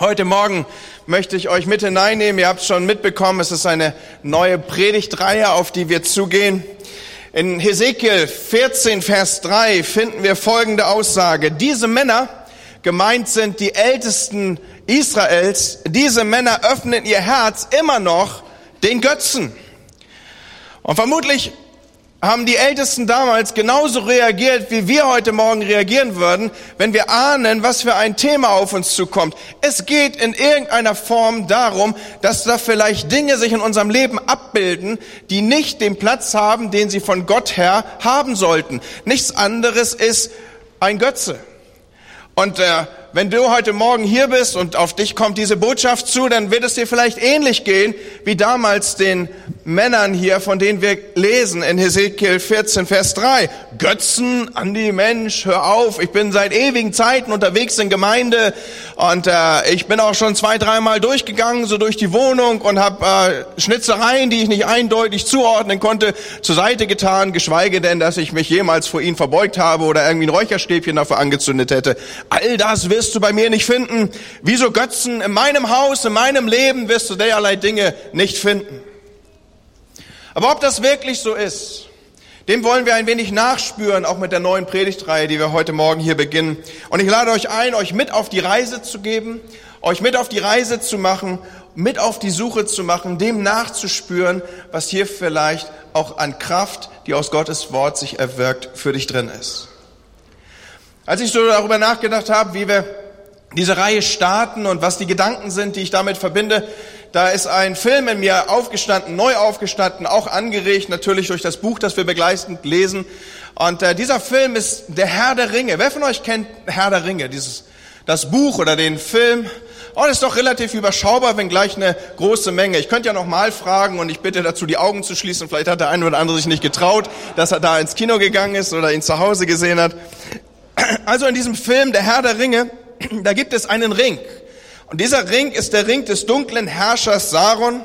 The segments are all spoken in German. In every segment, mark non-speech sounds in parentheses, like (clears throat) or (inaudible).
Heute Morgen möchte ich euch mit hineinnehmen. Ihr habt es schon mitbekommen, es ist eine neue Predigtreihe, auf die wir zugehen. In Hesekiel 14, Vers 3 finden wir folgende Aussage. Diese Männer, gemeint sind die Ältesten Israels, diese Männer öffnen ihr Herz immer noch den Götzen. Und vermutlich haben die Ältesten damals genauso reagiert, wie wir heute Morgen reagieren würden, wenn wir ahnen, was für ein Thema auf uns zukommt. Es geht in irgendeiner Form darum, dass da vielleicht Dinge sich in unserem Leben abbilden, die nicht den Platz haben, den sie von Gott her haben sollten. Nichts anderes ist ein Götze. Und äh, wenn du heute Morgen hier bist und auf dich kommt diese Botschaft zu, dann wird es dir vielleicht ähnlich gehen wie damals den Männern hier, von denen wir lesen in Hesekiel 14, Vers 3. Götzen an die Mensch, hör auf, ich bin seit ewigen Zeiten unterwegs in Gemeinde und äh, ich bin auch schon zwei, dreimal durchgegangen, so durch die Wohnung und habe äh, Schnitzereien, die ich nicht eindeutig zuordnen konnte, zur Seite getan, geschweige denn, dass ich mich jemals vor ihnen verbeugt habe oder irgendwie ein Räucherstäbchen dafür angezündet hätte. All das wirst du bei mir nicht finden. Wieso Götzen in meinem Haus, in meinem Leben wirst du derlei Dinge nicht finden. Aber ob das wirklich so ist, dem wollen wir ein wenig nachspüren, auch mit der neuen Predigtreihe, die wir heute Morgen hier beginnen. Und ich lade euch ein, euch mit auf die Reise zu geben, euch mit auf die Reise zu machen, mit auf die Suche zu machen, dem nachzuspüren, was hier vielleicht auch an Kraft, die aus Gottes Wort sich erwirkt, für dich drin ist. Als ich so darüber nachgedacht habe, wie wir diese Reihe starten und was die Gedanken sind, die ich damit verbinde, da ist ein Film in mir aufgestanden, neu aufgestanden, auch angeregt natürlich durch das Buch, das wir begleitend lesen. Und äh, dieser Film ist Der Herr der Ringe. Wer von euch kennt Herr der Ringe, dieses das Buch oder den Film? Oh, das ist doch relativ überschaubar, wenn gleich eine große Menge. Ich könnte ja noch mal fragen und ich bitte dazu, die Augen zu schließen. Vielleicht hat der eine oder andere sich nicht getraut, dass er da ins Kino gegangen ist oder ihn zu Hause gesehen hat. Also in diesem Film Der Herr der Ringe, (clears throat) da gibt es einen Ring. Und dieser Ring ist der Ring des dunklen Herrschers Sauron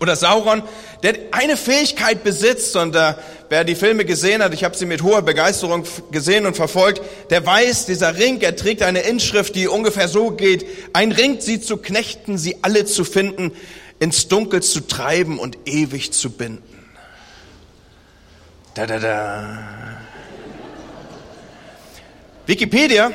oder Sauron, der eine Fähigkeit besitzt und äh, wer die Filme gesehen hat, ich habe sie mit hoher Begeisterung gesehen und verfolgt, der weiß, dieser Ring, er trägt eine Inschrift, die ungefähr so geht, ein Ring, sie zu knechten, sie alle zu finden, ins Dunkel zu treiben und ewig zu binden. Da, da, da. Wikipedia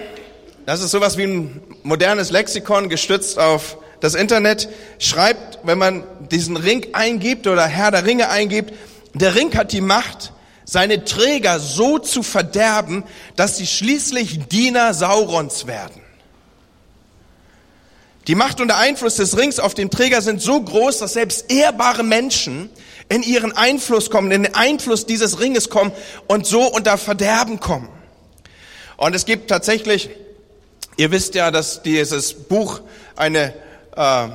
das ist sowas wie ein modernes Lexikon gestützt auf das Internet. Schreibt, wenn man diesen Ring eingibt oder Herr der Ringe eingibt, der Ring hat die Macht, seine Träger so zu verderben, dass sie schließlich Diener Saurons werden. Die Macht und der Einfluss des Rings auf den Träger sind so groß, dass selbst ehrbare Menschen in ihren Einfluss kommen, in den Einfluss dieses Ringes kommen und so unter Verderben kommen. Und es gibt tatsächlich Ihr wisst ja, dass dieses Buch eine, äh,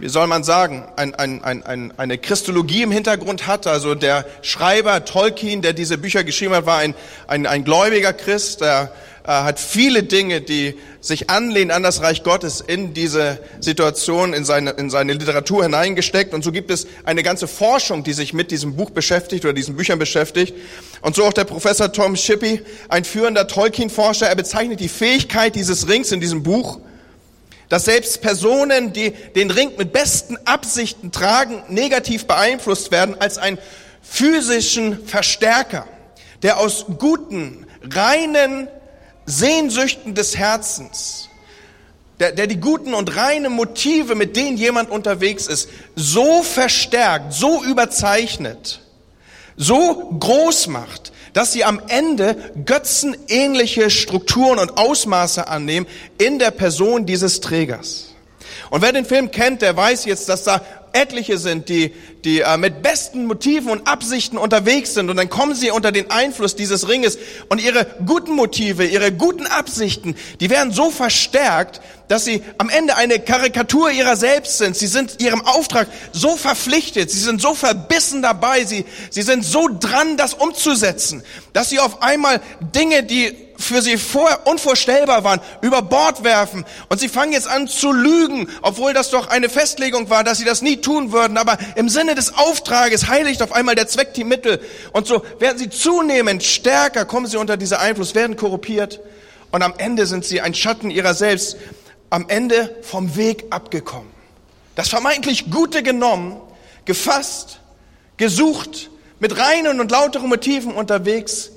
wie soll man sagen, ein, ein, ein, eine Christologie im Hintergrund hat. Also der Schreiber Tolkien, der diese Bücher geschrieben hat, war ein, ein, ein gläubiger Christ, der hat viele Dinge, die sich anlehnen an das Reich Gottes in diese Situation, in seine, in seine Literatur hineingesteckt. Und so gibt es eine ganze Forschung, die sich mit diesem Buch beschäftigt oder diesen Büchern beschäftigt. Und so auch der Professor Tom Shippey, ein führender Tolkien-Forscher, er bezeichnet die Fähigkeit dieses Rings in diesem Buch, dass selbst Personen, die den Ring mit besten Absichten tragen, negativ beeinflusst werden als einen physischen Verstärker, der aus guten, reinen Sehnsüchten des Herzens, der, der die guten und reinen Motive, mit denen jemand unterwegs ist, so verstärkt, so überzeichnet, so groß macht, dass sie am Ende götzenähnliche Strukturen und Ausmaße annehmen in der Person dieses Trägers. Und wer den Film kennt, der weiß jetzt, dass da etliche sind, die, die äh, mit besten Motiven und Absichten unterwegs sind und dann kommen sie unter den Einfluss dieses Ringes und ihre guten Motive, ihre guten Absichten, die werden so verstärkt, dass sie am Ende eine Karikatur ihrer selbst sind. Sie sind ihrem Auftrag so verpflichtet, sie sind so verbissen dabei, sie, sie sind so dran, das umzusetzen, dass sie auf einmal Dinge, die für sie vor, unvorstellbar waren, über Bord werfen. Und sie fangen jetzt an zu lügen, obwohl das doch eine Festlegung war, dass sie das nie tun würden. Aber im Sinne des Auftrages heiligt auf einmal der Zweck die Mittel. Und so werden sie zunehmend stärker, kommen sie unter dieser Einfluss, werden korruptiert. Und am Ende sind sie ein Schatten ihrer selbst. am Ende vom Weg abgekommen. Das vermeintlich Gute genommen, gefasst, gesucht, mit reinen und lauteren Motiven unterwegs,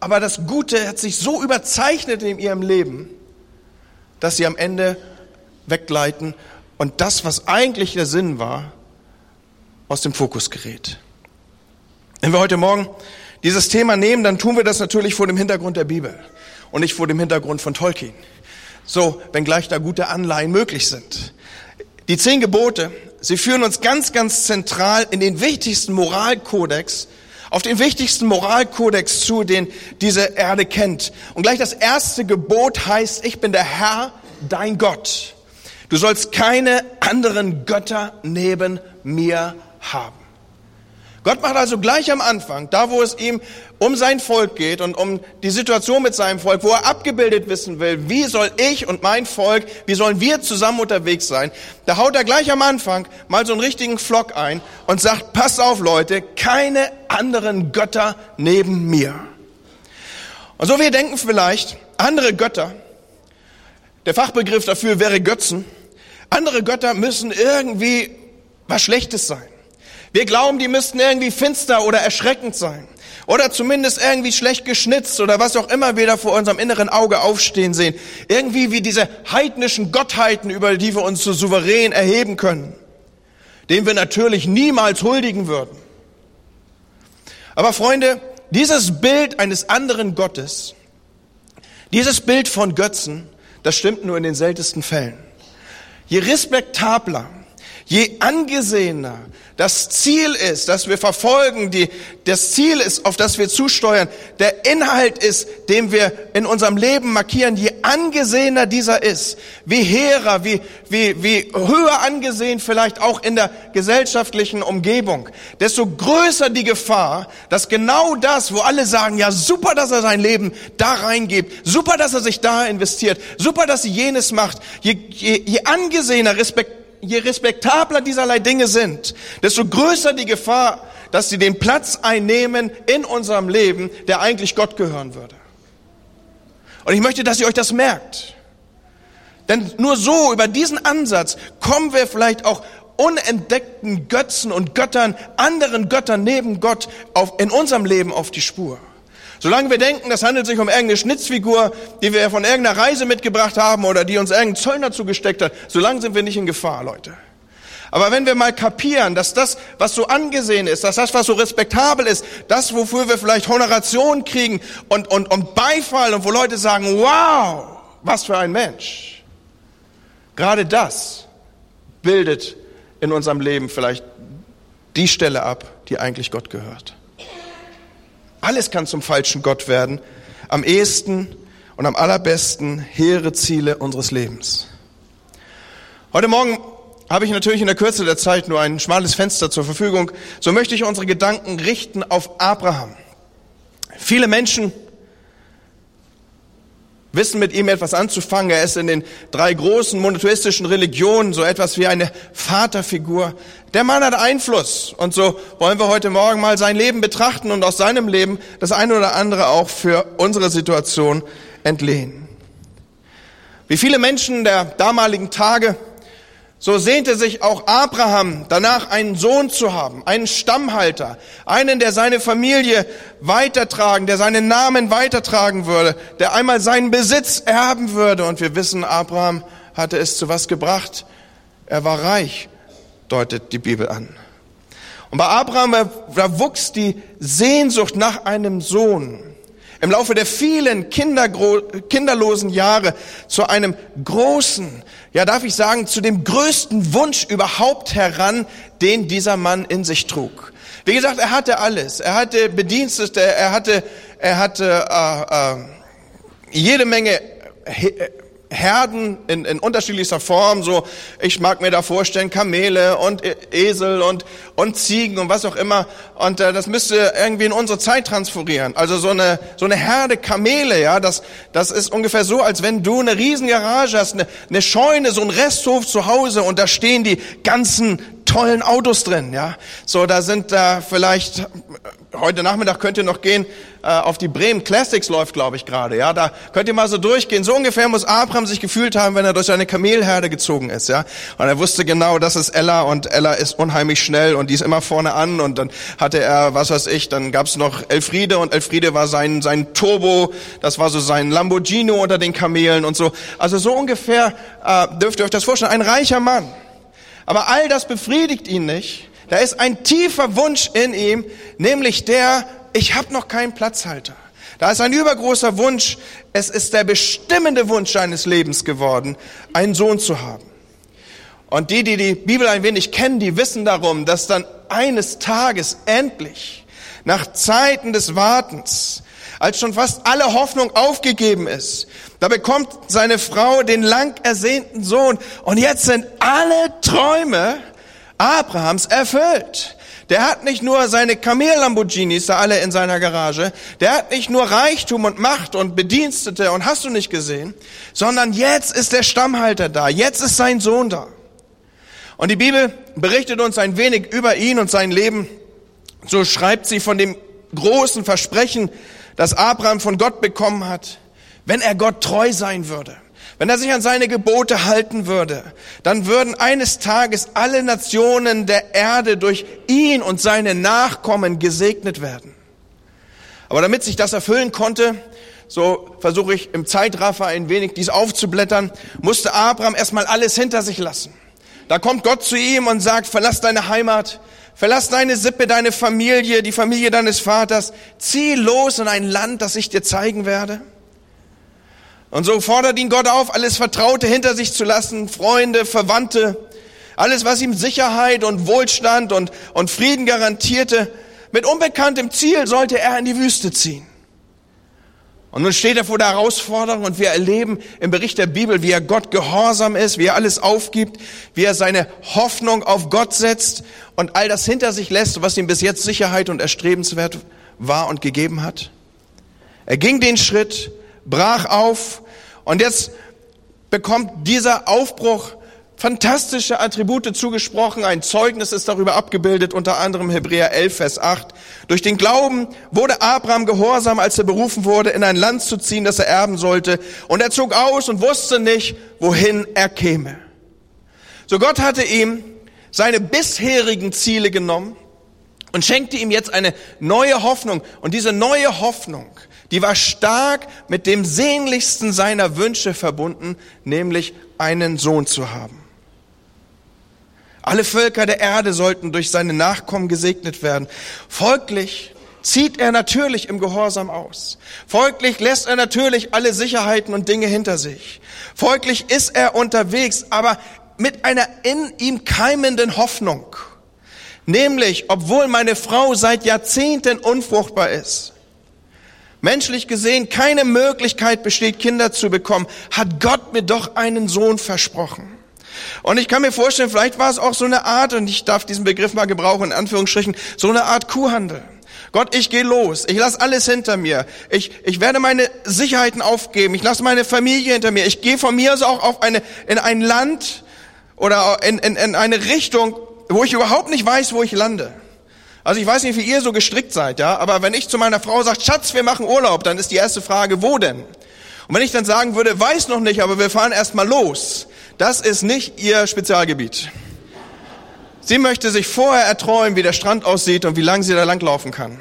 aber das Gute hat sich so überzeichnet in ihrem Leben, dass sie am Ende weggleiten und das, was eigentlich der Sinn war, aus dem Fokus gerät. Wenn wir heute Morgen dieses Thema nehmen, dann tun wir das natürlich vor dem Hintergrund der Bibel und nicht vor dem Hintergrund von Tolkien. So, wenngleich da gute Anleihen möglich sind. Die zehn Gebote, sie führen uns ganz, ganz zentral in den wichtigsten Moralkodex, auf den wichtigsten Moralkodex zu, den diese Erde kennt. Und gleich das erste Gebot heißt, ich bin der Herr, dein Gott. Du sollst keine anderen Götter neben mir haben. Gott macht also gleich am Anfang, da wo es ihm um sein Volk geht und um die Situation mit seinem Volk, wo er abgebildet wissen will, wie soll ich und mein Volk, wie sollen wir zusammen unterwegs sein, da haut er gleich am Anfang mal so einen richtigen Flock ein und sagt, passt auf Leute, keine anderen Götter neben mir. Und so wir denken vielleicht, andere Götter, der Fachbegriff dafür wäre Götzen, andere Götter müssen irgendwie was Schlechtes sein. Wir glauben, die müssten irgendwie finster oder erschreckend sein. Oder zumindest irgendwie schlecht geschnitzt oder was auch immer wir da vor unserem inneren Auge aufstehen sehen. Irgendwie wie diese heidnischen Gottheiten, über die wir uns so souverän erheben können. Dem wir natürlich niemals huldigen würden. Aber Freunde, dieses Bild eines anderen Gottes, dieses Bild von Götzen, das stimmt nur in den seltensten Fällen. Je respektabler, je angesehener das Ziel ist, dass wir verfolgen, die, das Ziel ist, auf das wir zusteuern, der Inhalt ist, den wir in unserem Leben markieren, je angesehener dieser ist, wie hehrer, wie, wie, wie höher angesehen vielleicht auch in der gesellschaftlichen Umgebung, desto größer die Gefahr, dass genau das, wo alle sagen, ja super, dass er sein Leben da reingibt, super, dass er sich da investiert, super, dass er jenes macht, je, je, je angesehener, respekt je respektabler dieserlei Dinge sind, desto größer die Gefahr, dass sie den Platz einnehmen in unserem Leben, der eigentlich Gott gehören würde. Und ich möchte, dass ihr euch das merkt. Denn nur so, über diesen Ansatz, kommen wir vielleicht auch unentdeckten Götzen und Göttern, anderen Göttern neben Gott auf, in unserem Leben auf die Spur. Solange wir denken, das handelt sich um irgendeine Schnitzfigur, die wir von irgendeiner Reise mitgebracht haben oder die uns irgendein Zöllner zugesteckt hat, solange sind wir nicht in Gefahr, Leute. Aber wenn wir mal kapieren, dass das, was so angesehen ist, dass das, was so respektabel ist, das, wofür wir vielleicht Honoration kriegen und, und, und Beifall und wo Leute sagen, wow, was für ein Mensch. Gerade das bildet in unserem Leben vielleicht die Stelle ab, die eigentlich Gott gehört. Alles kann zum falschen Gott werden. Am ehesten und am allerbesten hehre Ziele unseres Lebens. Heute Morgen habe ich natürlich in der Kürze der Zeit nur ein schmales Fenster zur Verfügung. So möchte ich unsere Gedanken richten auf Abraham. Viele Menschen wissen mit ihm etwas anzufangen. Er ist in den drei großen monotheistischen Religionen so etwas wie eine Vaterfigur. Der Mann hat Einfluss und so wollen wir heute Morgen mal sein Leben betrachten und aus seinem Leben das eine oder andere auch für unsere Situation entlehnen. Wie viele Menschen der damaligen Tage so sehnte sich auch Abraham danach, einen Sohn zu haben, einen Stammhalter, einen, der seine Familie weitertragen, der seinen Namen weitertragen würde, der einmal seinen Besitz erben würde. Und wir wissen, Abraham hatte es zu was gebracht. Er war reich, deutet die Bibel an. Und bei Abraham, da wuchs die Sehnsucht nach einem Sohn im Laufe der vielen kinderlosen Jahre zu einem großen, ja darf ich sagen, zu dem größten Wunsch überhaupt heran, den dieser Mann in sich trug. Wie gesagt, er hatte alles. Er hatte Bedienstete, er hatte, er hatte äh, äh, jede Menge Herden in, in unterschiedlichster Form, so ich mag mir da vorstellen Kamele und e, Esel und und Ziegen und was auch immer und äh, das müsste irgendwie in unsere Zeit transferieren. Also so eine so eine Herde Kamele, ja, das das ist ungefähr so, als wenn du eine Riesengarage hast, eine, eine Scheune, so ein Resthof zu Hause und da stehen die ganzen tollen Autos drin, ja. So, da sind da vielleicht, heute Nachmittag könnt ihr noch gehen, äh, auf die Bremen Classics läuft, glaube ich, gerade, ja. Da könnt ihr mal so durchgehen. So ungefähr muss Abraham sich gefühlt haben, wenn er durch eine Kamelherde gezogen ist, ja. Und er wusste genau, das ist Ella und Ella ist unheimlich schnell und die ist immer vorne an und dann hatte er, was weiß ich, dann gab's noch Elfriede und Elfriede war sein, sein Turbo, das war so sein Lamborghini unter den Kamelen und so. Also so ungefähr äh, dürft ihr euch das vorstellen. Ein reicher Mann. Aber all das befriedigt ihn nicht. Da ist ein tiefer Wunsch in ihm, nämlich der, ich habe noch keinen Platzhalter. Da ist ein übergroßer Wunsch, es ist der bestimmende Wunsch seines Lebens geworden, einen Sohn zu haben. Und die, die die Bibel ein wenig kennen, die wissen darum, dass dann eines Tages endlich, nach Zeiten des Wartens, als schon fast alle Hoffnung aufgegeben ist. Da bekommt seine Frau den lang ersehnten Sohn und jetzt sind alle Träume Abrahams erfüllt. Der hat nicht nur seine Kamel-Lamborghinis da alle in seiner Garage, der hat nicht nur Reichtum und Macht und Bedienstete und hast du nicht gesehen, sondern jetzt ist der Stammhalter da, jetzt ist sein Sohn da. Und die Bibel berichtet uns ein wenig über ihn und sein Leben. So schreibt sie von dem großen Versprechen, das Abraham von Gott bekommen hat, wenn er Gott treu sein würde, wenn er sich an seine Gebote halten würde, dann würden eines Tages alle Nationen der Erde durch ihn und seine Nachkommen gesegnet werden. Aber damit sich das erfüllen konnte, so versuche ich im Zeitraffer ein wenig dies aufzublättern, musste Abraham erstmal alles hinter sich lassen. Da kommt Gott zu ihm und sagt, verlass deine Heimat, Verlass deine Sippe, deine Familie, die Familie deines Vaters. Zieh los in ein Land, das ich dir zeigen werde. Und so fordert ihn Gott auf, alles Vertraute hinter sich zu lassen, Freunde, Verwandte, alles, was ihm Sicherheit und Wohlstand und, und Frieden garantierte. Mit unbekanntem Ziel sollte er in die Wüste ziehen. Und nun steht er vor der Herausforderung und wir erleben im Bericht der Bibel, wie er Gott gehorsam ist, wie er alles aufgibt, wie er seine Hoffnung auf Gott setzt und all das hinter sich lässt, was ihm bis jetzt Sicherheit und erstrebenswert war und gegeben hat. Er ging den Schritt, brach auf und jetzt bekommt dieser Aufbruch fantastische Attribute zugesprochen. Ein Zeugnis ist darüber abgebildet, unter anderem Hebräer 11, Vers 8. Durch den Glauben wurde Abraham gehorsam, als er berufen wurde, in ein Land zu ziehen, das er erben sollte. Und er zog aus und wusste nicht, wohin er käme. So Gott hatte ihm seine bisherigen Ziele genommen und schenkte ihm jetzt eine neue Hoffnung. Und diese neue Hoffnung, die war stark mit dem sehnlichsten seiner Wünsche verbunden, nämlich einen Sohn zu haben. Alle Völker der Erde sollten durch seine Nachkommen gesegnet werden. Folglich zieht er natürlich im Gehorsam aus. Folglich lässt er natürlich alle Sicherheiten und Dinge hinter sich. Folglich ist er unterwegs, aber mit einer in ihm keimenden Hoffnung. Nämlich, obwohl meine Frau seit Jahrzehnten unfruchtbar ist, menschlich gesehen keine Möglichkeit besteht, Kinder zu bekommen, hat Gott mir doch einen Sohn versprochen. Und ich kann mir vorstellen, vielleicht war es auch so eine Art, und ich darf diesen Begriff mal gebrauchen, in Anführungsstrichen, so eine Art Kuhhandel. Gott, ich gehe los. Ich lasse alles hinter mir. Ich, ich werde meine Sicherheiten aufgeben. Ich lasse meine Familie hinter mir. Ich gehe von mir aus auch auf eine, in ein Land oder in, in, in eine Richtung, wo ich überhaupt nicht weiß, wo ich lande. Also ich weiß nicht, wie ihr so gestrickt seid, ja, aber wenn ich zu meiner Frau sage, Schatz, wir machen Urlaub, dann ist die erste Frage, wo denn? Und wenn ich dann sagen würde, weiß noch nicht, aber wir fahren erstmal los, das ist nicht ihr Spezialgebiet. Sie möchte sich vorher erträumen, wie der Strand aussieht und wie lang sie da langlaufen kann.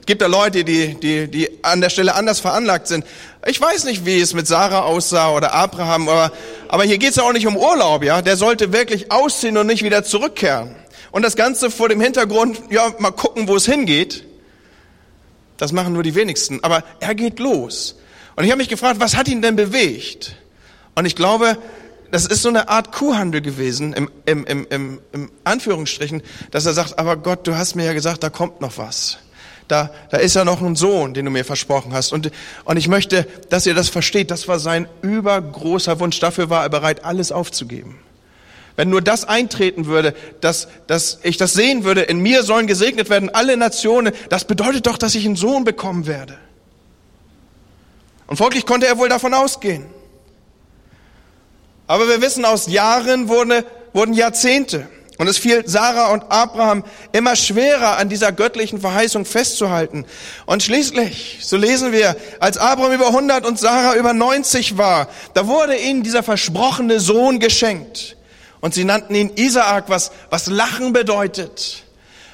Es gibt da Leute, die, die, die an der Stelle anders veranlagt sind. Ich weiß nicht, wie es mit Sarah aussah oder Abraham, aber, aber hier geht es ja auch nicht um Urlaub, ja. Der sollte wirklich ausziehen und nicht wieder zurückkehren. Und das Ganze vor dem Hintergrund, ja, mal gucken, wo es hingeht. Das machen nur die wenigsten. Aber er geht los. Und ich habe mich gefragt, was hat ihn denn bewegt? Und ich glaube, das ist so eine Art Kuhhandel gewesen, im, im, im, im, im Anführungsstrichen, dass er sagt, aber Gott, du hast mir ja gesagt, da kommt noch was. Da, da ist ja noch ein Sohn, den du mir versprochen hast. Und, und ich möchte, dass ihr das versteht. Das war sein übergroßer Wunsch. Dafür war er bereit, alles aufzugeben. Wenn nur das eintreten würde, dass, dass ich das sehen würde, in mir sollen gesegnet werden alle Nationen, das bedeutet doch, dass ich einen Sohn bekommen werde. Und folglich konnte er wohl davon ausgehen. Aber wir wissen, aus Jahren wurde, wurden Jahrzehnte. Und es fiel Sarah und Abraham immer schwerer, an dieser göttlichen Verheißung festzuhalten. Und schließlich, so lesen wir, als Abraham über 100 und Sarah über 90 war, da wurde ihnen dieser versprochene Sohn geschenkt. Und sie nannten ihn Isaak, was, was Lachen bedeutet.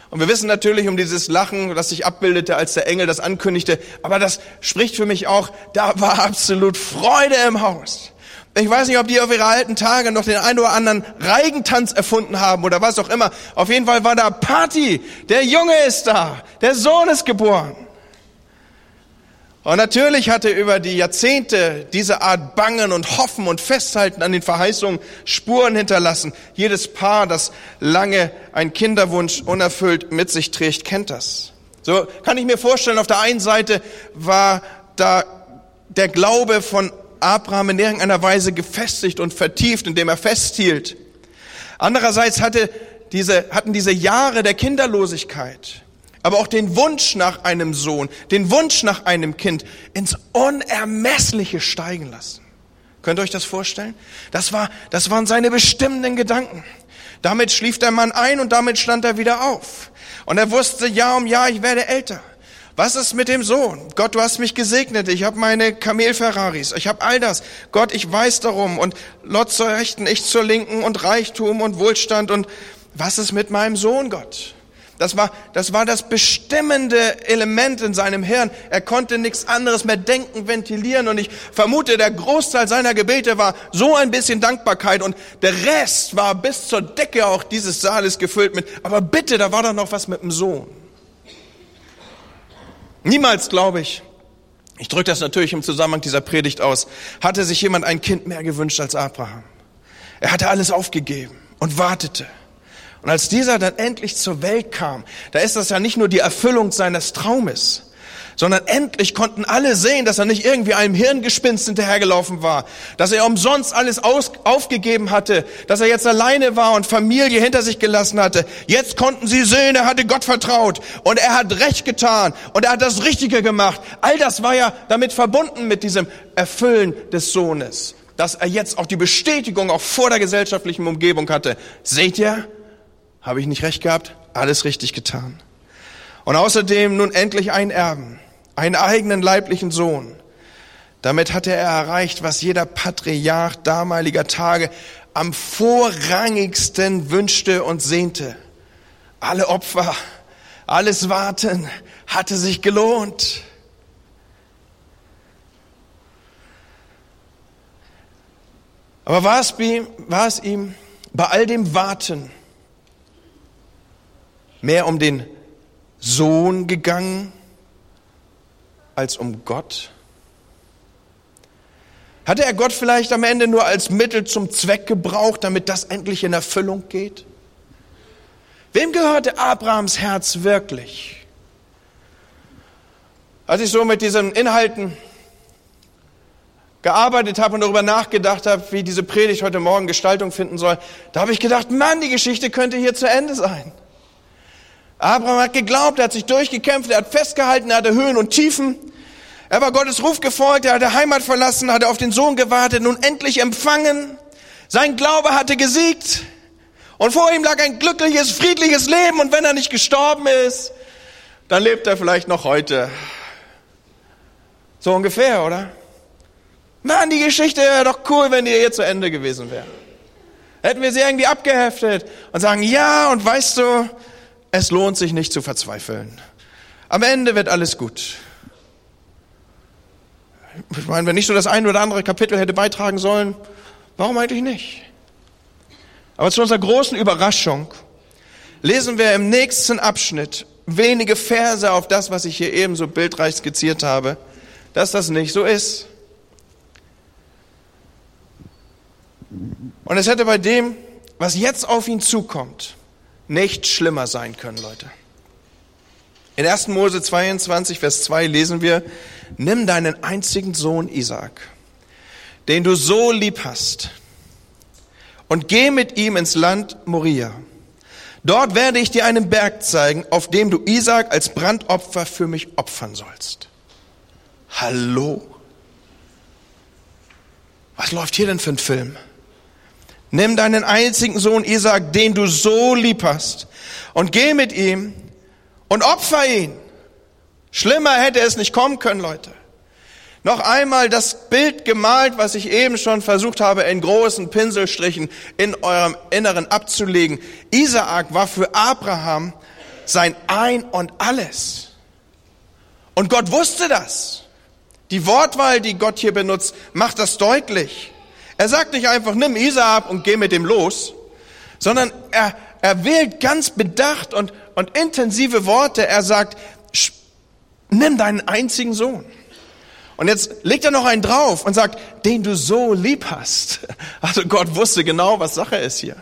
Und wir wissen natürlich um dieses Lachen, das sich abbildete, als der Engel das ankündigte. Aber das spricht für mich auch, da war absolut Freude im Haus. Ich weiß nicht, ob die auf ihre alten Tage noch den einen oder anderen Reigentanz erfunden haben oder was auch immer. Auf jeden Fall war da Party. Der Junge ist da. Der Sohn ist geboren. Und natürlich hatte über die Jahrzehnte diese Art Bangen und Hoffen und Festhalten an den Verheißungen Spuren hinterlassen. Jedes Paar, das lange ein Kinderwunsch unerfüllt mit sich trägt, kennt das. So kann ich mir vorstellen, auf der einen Seite war da der Glaube von Abraham in irgendeiner Weise gefestigt und vertieft, indem er festhielt. Andererseits hatte diese, hatten diese Jahre der Kinderlosigkeit, aber auch den Wunsch nach einem Sohn, den Wunsch nach einem Kind ins Unermessliche steigen lassen. Könnt ihr euch das vorstellen? Das war, das waren seine bestimmenden Gedanken. Damit schlief der Mann ein und damit stand er wieder auf. Und er wusste Jahr um Jahr, ich werde älter. Was ist mit dem Sohn? Gott, du hast mich gesegnet. Ich habe meine Kamel-Ferraris. Ich habe all das. Gott, ich weiß darum. Und Lot zur Rechten, ich zur Linken und Reichtum und Wohlstand. Und was ist mit meinem Sohn, Gott? Das war, das war das bestimmende Element in seinem Hirn. Er konnte nichts anderes mehr denken, ventilieren. Und ich vermute, der Großteil seiner Gebete war so ein bisschen Dankbarkeit. Und der Rest war bis zur Decke auch dieses Saales gefüllt mit, aber bitte, da war doch noch was mit dem Sohn. Niemals, glaube ich, ich drücke das natürlich im Zusammenhang dieser Predigt aus, hatte sich jemand ein Kind mehr gewünscht als Abraham. Er hatte alles aufgegeben und wartete. Und als dieser dann endlich zur Welt kam, da ist das ja nicht nur die Erfüllung seines Traumes, sondern endlich konnten alle sehen, dass er nicht irgendwie einem Hirngespinst hinterhergelaufen war, dass er umsonst alles aus, aufgegeben hatte, dass er jetzt alleine war und Familie hinter sich gelassen hatte. Jetzt konnten sie sehen, er hatte Gott vertraut und er hat Recht getan und er hat das Richtige gemacht. All das war ja damit verbunden mit diesem Erfüllen des Sohnes, dass er jetzt auch die Bestätigung auch vor der gesellschaftlichen Umgebung hatte. Seht ihr, habe ich nicht recht gehabt? Alles richtig getan. Und außerdem nun endlich ein Erben, einen eigenen leiblichen Sohn. Damit hatte er erreicht, was jeder Patriarch damaliger Tage am vorrangigsten wünschte und sehnte. Alle Opfer, alles Warten hatte sich gelohnt. Aber war es ihm bei all dem Warten mehr um den Sohn gegangen als um Gott? Hatte er Gott vielleicht am Ende nur als Mittel zum Zweck gebraucht, damit das endlich in Erfüllung geht? Wem gehörte Abrahams Herz wirklich? Als ich so mit diesen Inhalten gearbeitet habe und darüber nachgedacht habe, wie diese Predigt heute Morgen Gestaltung finden soll, da habe ich gedacht, Mann, die Geschichte könnte hier zu Ende sein. Abraham hat geglaubt, er hat sich durchgekämpft, er hat festgehalten, er hatte Höhen und Tiefen. Er war Gottes Ruf gefolgt, er hatte Heimat verlassen, hatte auf den Sohn gewartet, nun endlich empfangen. Sein Glaube hatte gesiegt. Und vor ihm lag ein glückliches, friedliches Leben. Und wenn er nicht gestorben ist, dann lebt er vielleicht noch heute. So ungefähr, oder? Mann, die Geschichte wäre doch cool, wenn die hier zu Ende gewesen wäre. Hätten wir sie irgendwie abgeheftet und sagen, ja, und weißt du, es lohnt sich nicht zu verzweifeln. Am Ende wird alles gut. Ich meine, wenn nicht so das ein oder andere Kapitel hätte beitragen sollen, warum eigentlich nicht? Aber zu unserer großen Überraschung lesen wir im nächsten Abschnitt wenige Verse auf das, was ich hier eben so bildreich skizziert habe, dass das nicht so ist. Und es hätte bei dem, was jetzt auf ihn zukommt, nicht schlimmer sein können, Leute. In 1. Mose 22, Vers 2 lesen wir, nimm deinen einzigen Sohn Isaac, den du so lieb hast, und geh mit ihm ins Land Moria. Dort werde ich dir einen Berg zeigen, auf dem du Isaac als Brandopfer für mich opfern sollst. Hallo? Was läuft hier denn für ein Film? Nimm deinen einzigen Sohn Isaac, den du so lieb hast, und geh mit ihm und opfer ihn. Schlimmer hätte es nicht kommen können, Leute. Noch einmal das Bild gemalt, was ich eben schon versucht habe, in großen Pinselstrichen in eurem Inneren abzulegen. Isaak war für Abraham sein Ein und alles. Und Gott wusste das. Die Wortwahl, die Gott hier benutzt, macht das deutlich. Er sagt nicht einfach, nimm Isaak und geh mit dem los, sondern er, er wählt ganz bedacht und, und intensive Worte. Er sagt, nimm deinen einzigen Sohn. Und jetzt legt er noch einen drauf und sagt, den du so lieb hast. (laughs) Also Gott wusste genau, was Sache ist hier.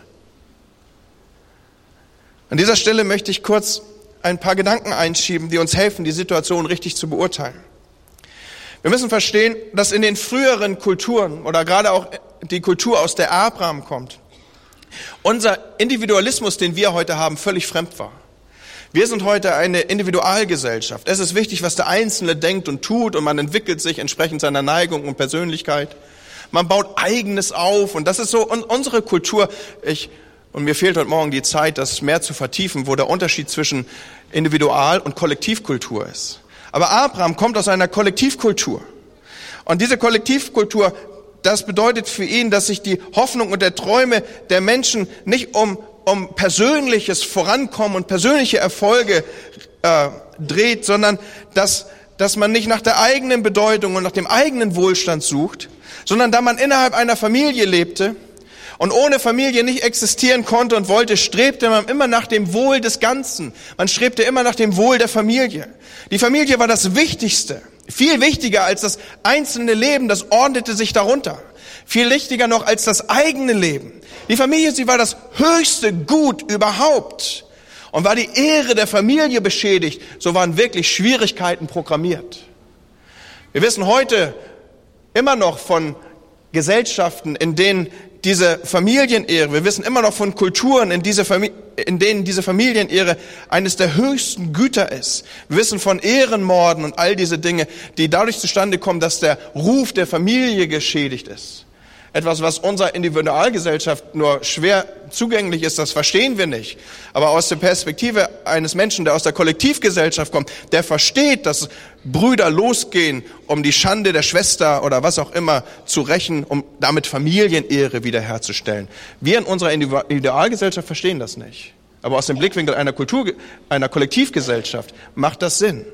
An dieser Stelle möchte ich kurz ein paar Gedanken einschieben, die uns helfen, die Situation richtig zu beurteilen. Wir müssen verstehen, dass in den früheren Kulturen oder gerade auch die Kultur, aus der Abraham kommt, unser Individualismus, den wir heute haben, völlig fremd war. Wir sind heute eine Individualgesellschaft. Es ist wichtig, was der Einzelne denkt und tut und man entwickelt sich entsprechend seiner Neigung und Persönlichkeit. Man baut eigenes auf und das ist so unsere Kultur. Ich, und mir fehlt heute Morgen die Zeit, das mehr zu vertiefen, wo der Unterschied zwischen Individual- und Kollektivkultur ist. Aber Abraham kommt aus einer Kollektivkultur. Und diese Kollektivkultur, das bedeutet für ihn, dass sich die Hoffnung und der Träume der Menschen nicht um um persönliches Vorankommen und persönliche Erfolge äh, dreht, sondern dass, dass man nicht nach der eigenen Bedeutung und nach dem eigenen Wohlstand sucht, sondern da man innerhalb einer Familie lebte und ohne Familie nicht existieren konnte und wollte, strebte man immer nach dem Wohl des Ganzen. Man strebte immer nach dem Wohl der Familie. Die Familie war das Wichtigste, viel wichtiger als das einzelne Leben, das ordnete sich darunter. Viel wichtiger noch als das eigene Leben. Die Familie, sie war das höchste Gut überhaupt. Und war die Ehre der Familie beschädigt, so waren wirklich Schwierigkeiten programmiert. Wir wissen heute immer noch von Gesellschaften, in denen diese Familienehre, wir wissen immer noch von Kulturen, in, diese in denen diese Familienehre eines der höchsten Güter ist. Wir wissen von Ehrenmorden und all diese Dinge, die dadurch zustande kommen, dass der Ruf der Familie geschädigt ist. Etwas, was unserer Individualgesellschaft nur schwer zugänglich ist, das verstehen wir nicht. Aber aus der Perspektive eines Menschen, der aus der Kollektivgesellschaft kommt, der versteht, dass Brüder losgehen, um die Schande der Schwester oder was auch immer zu rächen, um damit Familienehre wiederherzustellen. Wir in unserer Individualgesellschaft verstehen das nicht. Aber aus dem Blickwinkel einer Kultur, einer Kollektivgesellschaft macht das Sinn.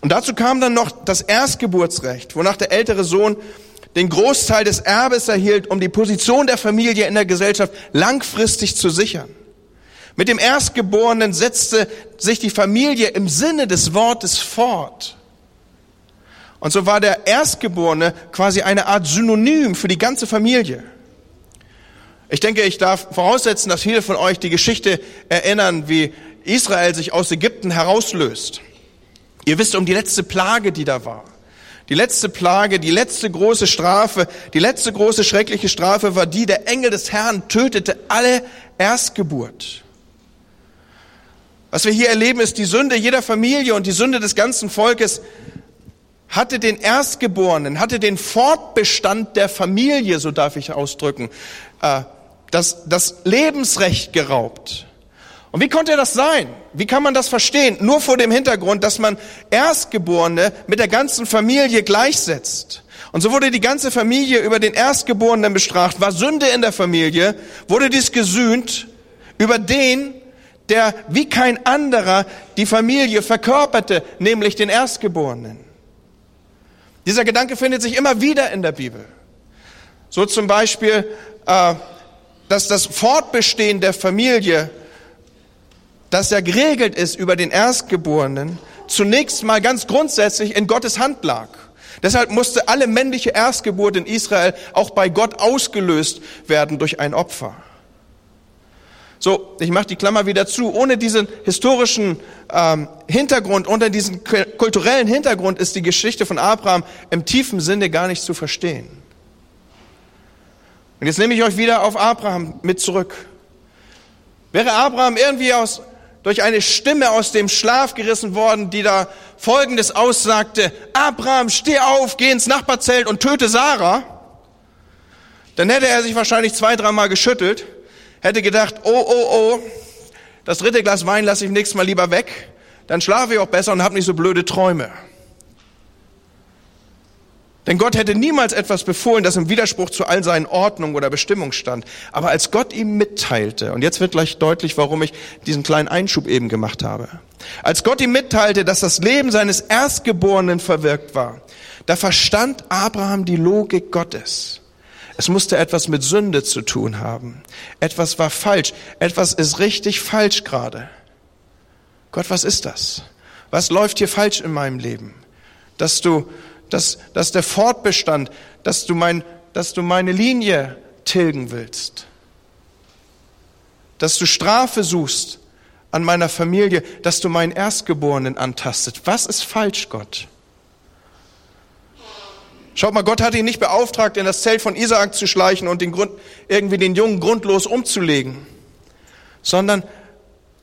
Und dazu kam dann noch das Erstgeburtsrecht, wonach der ältere Sohn den Großteil des Erbes erhielt, um die Position der Familie in der Gesellschaft langfristig zu sichern. Mit dem Erstgeborenen setzte sich die Familie im Sinne des Wortes fort. Und so war der Erstgeborene quasi eine Art Synonym für die ganze Familie. Ich denke, ich darf voraussetzen, dass viele von euch die Geschichte erinnern, wie Israel sich aus Ägypten herauslöst. Ihr wisst um die letzte Plage, die da war. Die letzte Plage, die letzte große Strafe, die letzte große schreckliche Strafe war die, der Engel des Herrn tötete alle Erstgeburt. Was wir hier erleben, ist die Sünde jeder Familie und die Sünde des ganzen Volkes hatte den Erstgeborenen, hatte den Fortbestand der Familie, so darf ich ausdrücken, äh, das, das Lebensrecht geraubt. Und wie konnte das sein? Wie kann man das verstehen? Nur vor dem Hintergrund, dass man Erstgeborene mit der ganzen Familie gleichsetzt. Und so wurde die ganze Familie über den Erstgeborenen bestraft. War Sünde in der Familie, wurde dies gesühnt über den, der wie kein anderer die Familie verkörperte, nämlich den Erstgeborenen. Dieser Gedanke findet sich immer wieder in der Bibel. So zum Beispiel, äh, dass das Fortbestehen der Familie das ja geregelt ist über den Erstgeborenen, zunächst mal ganz grundsätzlich in Gottes Hand lag. Deshalb musste alle männliche Erstgeburt in Israel auch bei Gott ausgelöst werden durch ein Opfer. So, ich mache die Klammer wieder zu. Ohne diesen historischen ähm, Hintergrund, unter diesen kulturellen Hintergrund ist die Geschichte von Abraham im tiefen Sinne gar nicht zu verstehen. Und jetzt nehme ich euch wieder auf Abraham mit zurück. Wäre Abraham irgendwie aus durch eine Stimme aus dem Schlaf gerissen worden, die da Folgendes aussagte, Abraham, steh auf, geh ins Nachbarzelt und töte Sarah, dann hätte er sich wahrscheinlich zwei, dreimal geschüttelt, hätte gedacht, oh, oh, oh, das dritte Glas Wein lasse ich nächstes Mal lieber weg, dann schlafe ich auch besser und habe nicht so blöde Träume. Denn Gott hätte niemals etwas befohlen, das im Widerspruch zu all seinen Ordnungen oder Bestimmungen stand. Aber als Gott ihm mitteilte, und jetzt wird gleich deutlich, warum ich diesen kleinen Einschub eben gemacht habe, als Gott ihm mitteilte, dass das Leben seines Erstgeborenen verwirkt war, da verstand Abraham die Logik Gottes. Es musste etwas mit Sünde zu tun haben. Etwas war falsch. Etwas ist richtig falsch gerade. Gott, was ist das? Was läuft hier falsch in meinem Leben? Dass du dass, dass der Fortbestand, dass du, mein, dass du meine Linie tilgen willst, dass du Strafe suchst an meiner Familie, dass du meinen Erstgeborenen antastet. Was ist falsch, Gott? Schaut mal, Gott hat ihn nicht beauftragt, in das Zelt von Isaak zu schleichen und den Grund, irgendwie den Jungen grundlos umzulegen, sondern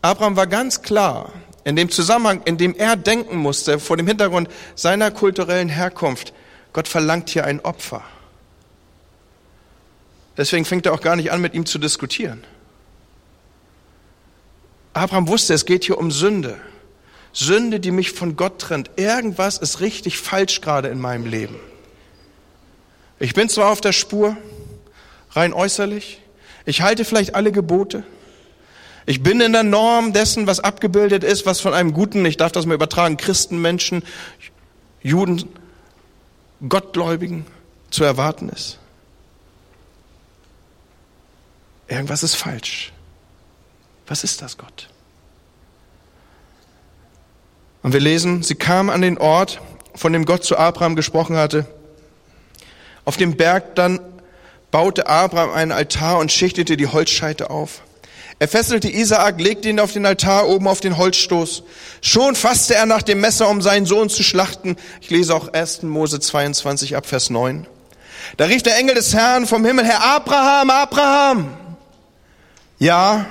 Abraham war ganz klar, in dem Zusammenhang, in dem er denken musste, vor dem Hintergrund seiner kulturellen Herkunft, Gott verlangt hier ein Opfer. Deswegen fängt er auch gar nicht an, mit ihm zu diskutieren. Abraham wusste, es geht hier um Sünde. Sünde, die mich von Gott trennt. Irgendwas ist richtig falsch gerade in meinem Leben. Ich bin zwar auf der Spur, rein äußerlich, ich halte vielleicht alle Gebote, ich bin in der Norm dessen, was abgebildet ist, was von einem guten, ich darf das mal übertragen, Christenmenschen, Juden, Gottgläubigen zu erwarten ist. Irgendwas ist falsch. Was ist das, Gott? Und wir lesen, sie kam an den Ort, von dem Gott zu Abraham gesprochen hatte. Auf dem Berg dann baute Abraham einen Altar und schichtete die Holzscheite auf. Er fesselte Isaak, legte ihn auf den Altar oben auf den Holzstoß. Schon fasste er nach dem Messer, um seinen Sohn zu schlachten. Ich lese auch 1. Mose 22 ab Vers 9. Da rief der Engel des Herrn vom Himmel her, Abraham, Abraham. Ja,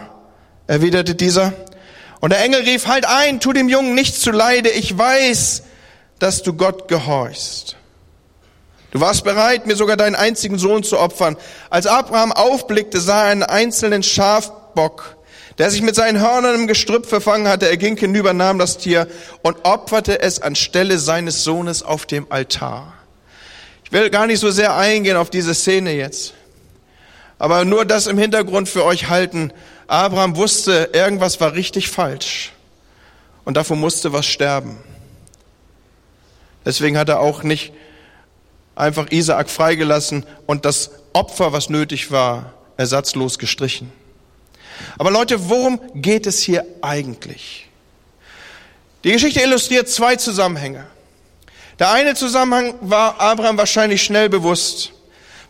erwiderte dieser. Und der Engel rief, halt ein, tu dem Jungen nichts zu Leide. Ich weiß, dass du Gott gehorchst. Du warst bereit, mir sogar deinen einzigen Sohn zu opfern. Als Abraham aufblickte, sah er einen einzelnen Schaf Bock, der sich mit seinen Hörnern im Gestrüpp verfangen hatte. Er ging hinüber, nahm das Tier und opferte es anstelle seines Sohnes auf dem Altar. Ich will gar nicht so sehr eingehen auf diese Szene jetzt. Aber nur das im Hintergrund für euch halten. Abraham wusste, irgendwas war richtig falsch. Und davor musste was sterben. Deswegen hat er auch nicht einfach Isaak freigelassen und das Opfer, was nötig war, ersatzlos gestrichen. Aber Leute, worum geht es hier eigentlich? Die Geschichte illustriert zwei Zusammenhänge. Der eine Zusammenhang war Abraham wahrscheinlich schnell bewusst.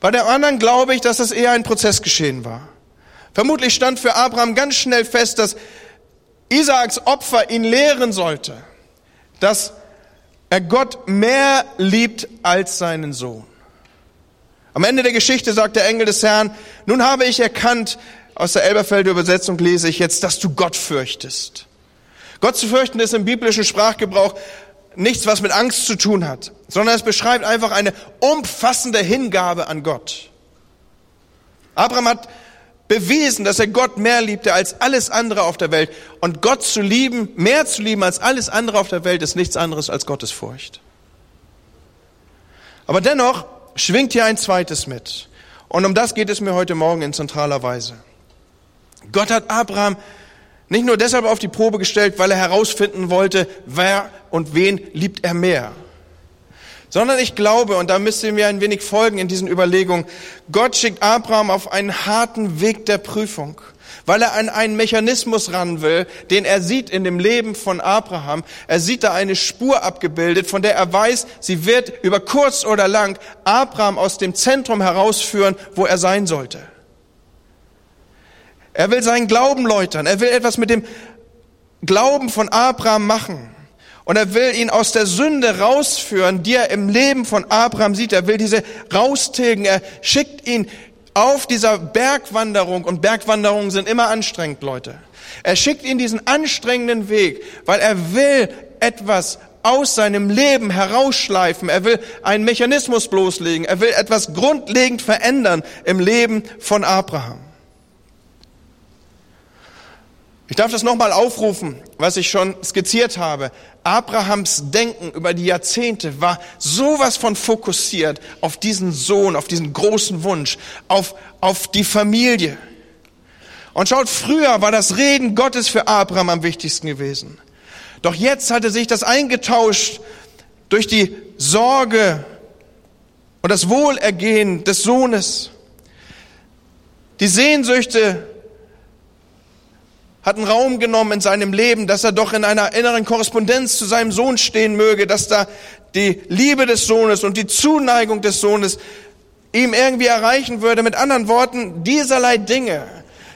Bei dem anderen glaube ich, dass das eher ein Prozessgeschehen war. Vermutlich stand für Abraham ganz schnell fest, dass Isaaks Opfer ihn lehren sollte, dass er Gott mehr liebt als seinen Sohn. Am Ende der Geschichte sagt der Engel des Herrn, nun habe ich erkannt, aus der Elberfelder Übersetzung lese ich jetzt, dass du Gott fürchtest. Gott zu fürchten ist im biblischen Sprachgebrauch nichts, was mit Angst zu tun hat, sondern es beschreibt einfach eine umfassende Hingabe an Gott. Abraham hat bewiesen, dass er Gott mehr liebte als alles andere auf der Welt. Und Gott zu lieben, mehr zu lieben als alles andere auf der Welt, ist nichts anderes als Gottesfurcht. Aber dennoch schwingt hier ein zweites mit. Und um das geht es mir heute Morgen in zentraler Weise. Gott hat Abraham nicht nur deshalb auf die Probe gestellt, weil er herausfinden wollte, wer und wen liebt er mehr, sondern ich glaube, und da müsst ihr mir ein wenig folgen in diesen Überlegungen, Gott schickt Abraham auf einen harten Weg der Prüfung, weil er an einen Mechanismus ran will, den er sieht in dem Leben von Abraham. Er sieht da eine Spur abgebildet, von der er weiß, sie wird über kurz oder lang Abraham aus dem Zentrum herausführen, wo er sein sollte. Er will seinen Glauben läutern. Er will etwas mit dem Glauben von Abraham machen. Und er will ihn aus der Sünde rausführen, die er im Leben von Abraham sieht. Er will diese raustilgen. Er schickt ihn auf dieser Bergwanderung. Und Bergwanderungen sind immer anstrengend, Leute. Er schickt ihn diesen anstrengenden Weg, weil er will etwas aus seinem Leben herausschleifen. Er will einen Mechanismus bloßlegen. Er will etwas grundlegend verändern im Leben von Abraham. Ich darf das nochmal aufrufen, was ich schon skizziert habe. Abrahams Denken über die Jahrzehnte war sowas von fokussiert auf diesen Sohn, auf diesen großen Wunsch, auf, auf die Familie. Und schaut, früher war das Reden Gottes für Abraham am wichtigsten gewesen. Doch jetzt hatte sich das eingetauscht durch die Sorge und das Wohlergehen des Sohnes. Die Sehnsüchte hatten Raum genommen in seinem Leben, dass er doch in einer inneren Korrespondenz zu seinem Sohn stehen möge, dass da die Liebe des Sohnes und die Zuneigung des Sohnes ihm irgendwie erreichen würde. Mit anderen Worten, dieserlei Dinge,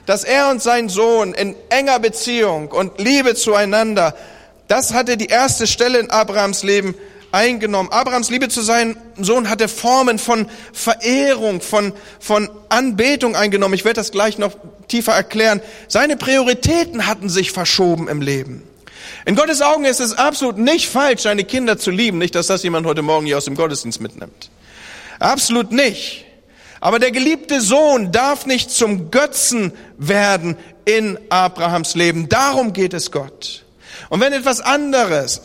dass er und sein Sohn in enger Beziehung und Liebe zueinander das hatte die erste Stelle in Abrahams Leben eingenommen. Abrahams Liebe zu seinem Sohn hatte Formen von Verehrung, von, von Anbetung eingenommen. Ich werde das gleich noch tiefer erklären. Seine Prioritäten hatten sich verschoben im Leben. In Gottes Augen ist es absolut nicht falsch, seine Kinder zu lieben. Nicht, dass das jemand heute Morgen hier aus dem Gottesdienst mitnimmt. Absolut nicht. Aber der geliebte Sohn darf nicht zum Götzen werden in Abrahams Leben. Darum geht es Gott. Und wenn etwas anderes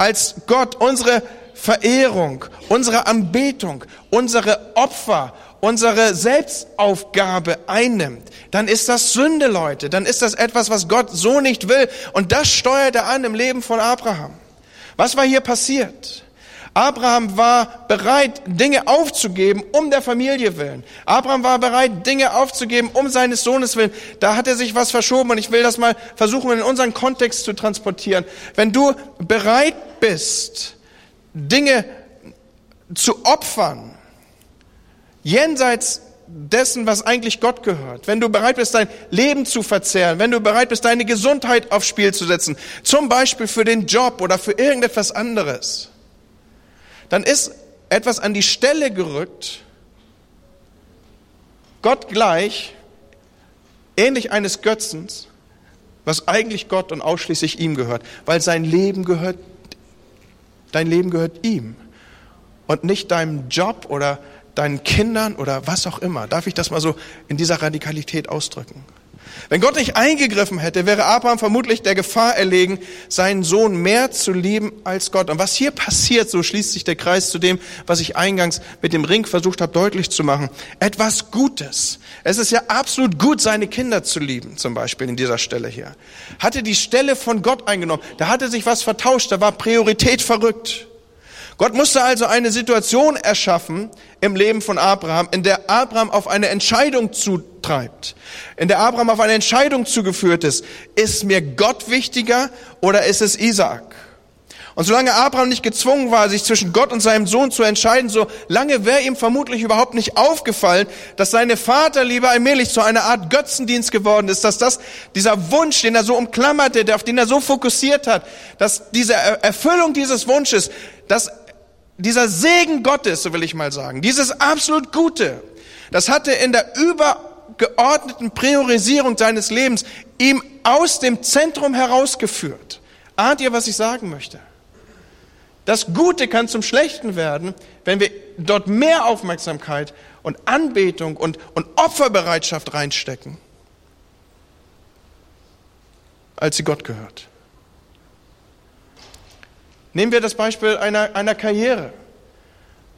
als Gott unsere Verehrung, unsere Anbetung, unsere Opfer, unsere Selbstaufgabe einnimmt, dann ist das Sünde, Leute. Dann ist das etwas, was Gott so nicht will. Und das steuert er an im Leben von Abraham. Was war hier passiert? Abraham war bereit, Dinge aufzugeben, um der Familie willen. Abraham war bereit, Dinge aufzugeben, um seines Sohnes willen. Da hat er sich was verschoben und ich will das mal versuchen, in unseren Kontext zu transportieren. Wenn du bereit bist, Dinge zu opfern, jenseits dessen, was eigentlich Gott gehört, wenn du bereit bist, dein Leben zu verzehren, wenn du bereit bist, deine Gesundheit aufs Spiel zu setzen, zum Beispiel für den Job oder für irgendetwas anderes, dann ist etwas an die Stelle gerückt, Gott gleich, ähnlich eines Götzens, was eigentlich Gott und ausschließlich ihm gehört, weil sein Leben gehört, dein Leben gehört ihm und nicht deinem Job oder deinen Kindern oder was auch immer. Darf ich das mal so in dieser Radikalität ausdrücken? Wenn Gott nicht eingegriffen hätte, wäre Abraham vermutlich der Gefahr erlegen, seinen Sohn mehr zu lieben als Gott. Und was hier passiert, so schließt sich der Kreis zu dem, was ich eingangs mit dem Ring versucht habe deutlich zu machen. Etwas Gutes. Es ist ja absolut gut, seine Kinder zu lieben, zum Beispiel in dieser Stelle hier. Hatte die Stelle von Gott eingenommen. Da hatte sich was vertauscht, da war Priorität verrückt. Gott musste also eine Situation erschaffen im Leben von Abraham, in der Abraham auf eine Entscheidung zutreibt, in der Abraham auf eine Entscheidung zugeführt ist. Ist mir Gott wichtiger oder ist es Isaac? Und solange Abraham nicht gezwungen war, sich zwischen Gott und seinem Sohn zu entscheiden, so lange wäre ihm vermutlich überhaupt nicht aufgefallen, dass seine Vaterliebe allmählich zu einer Art Götzendienst geworden ist, dass das, dieser Wunsch, den er so umklammerte, auf den er so fokussiert hat, dass diese Erfüllung dieses Wunsches, dass dieser Segen Gottes, so will ich mal sagen, dieses absolut Gute, das hatte in der übergeordneten Priorisierung seines Lebens ihm aus dem Zentrum herausgeführt. Ahnt ihr, was ich sagen möchte? Das Gute kann zum Schlechten werden, wenn wir dort mehr Aufmerksamkeit und Anbetung und, und Opferbereitschaft reinstecken, als sie Gott gehört. Nehmen wir das Beispiel einer, einer Karriere.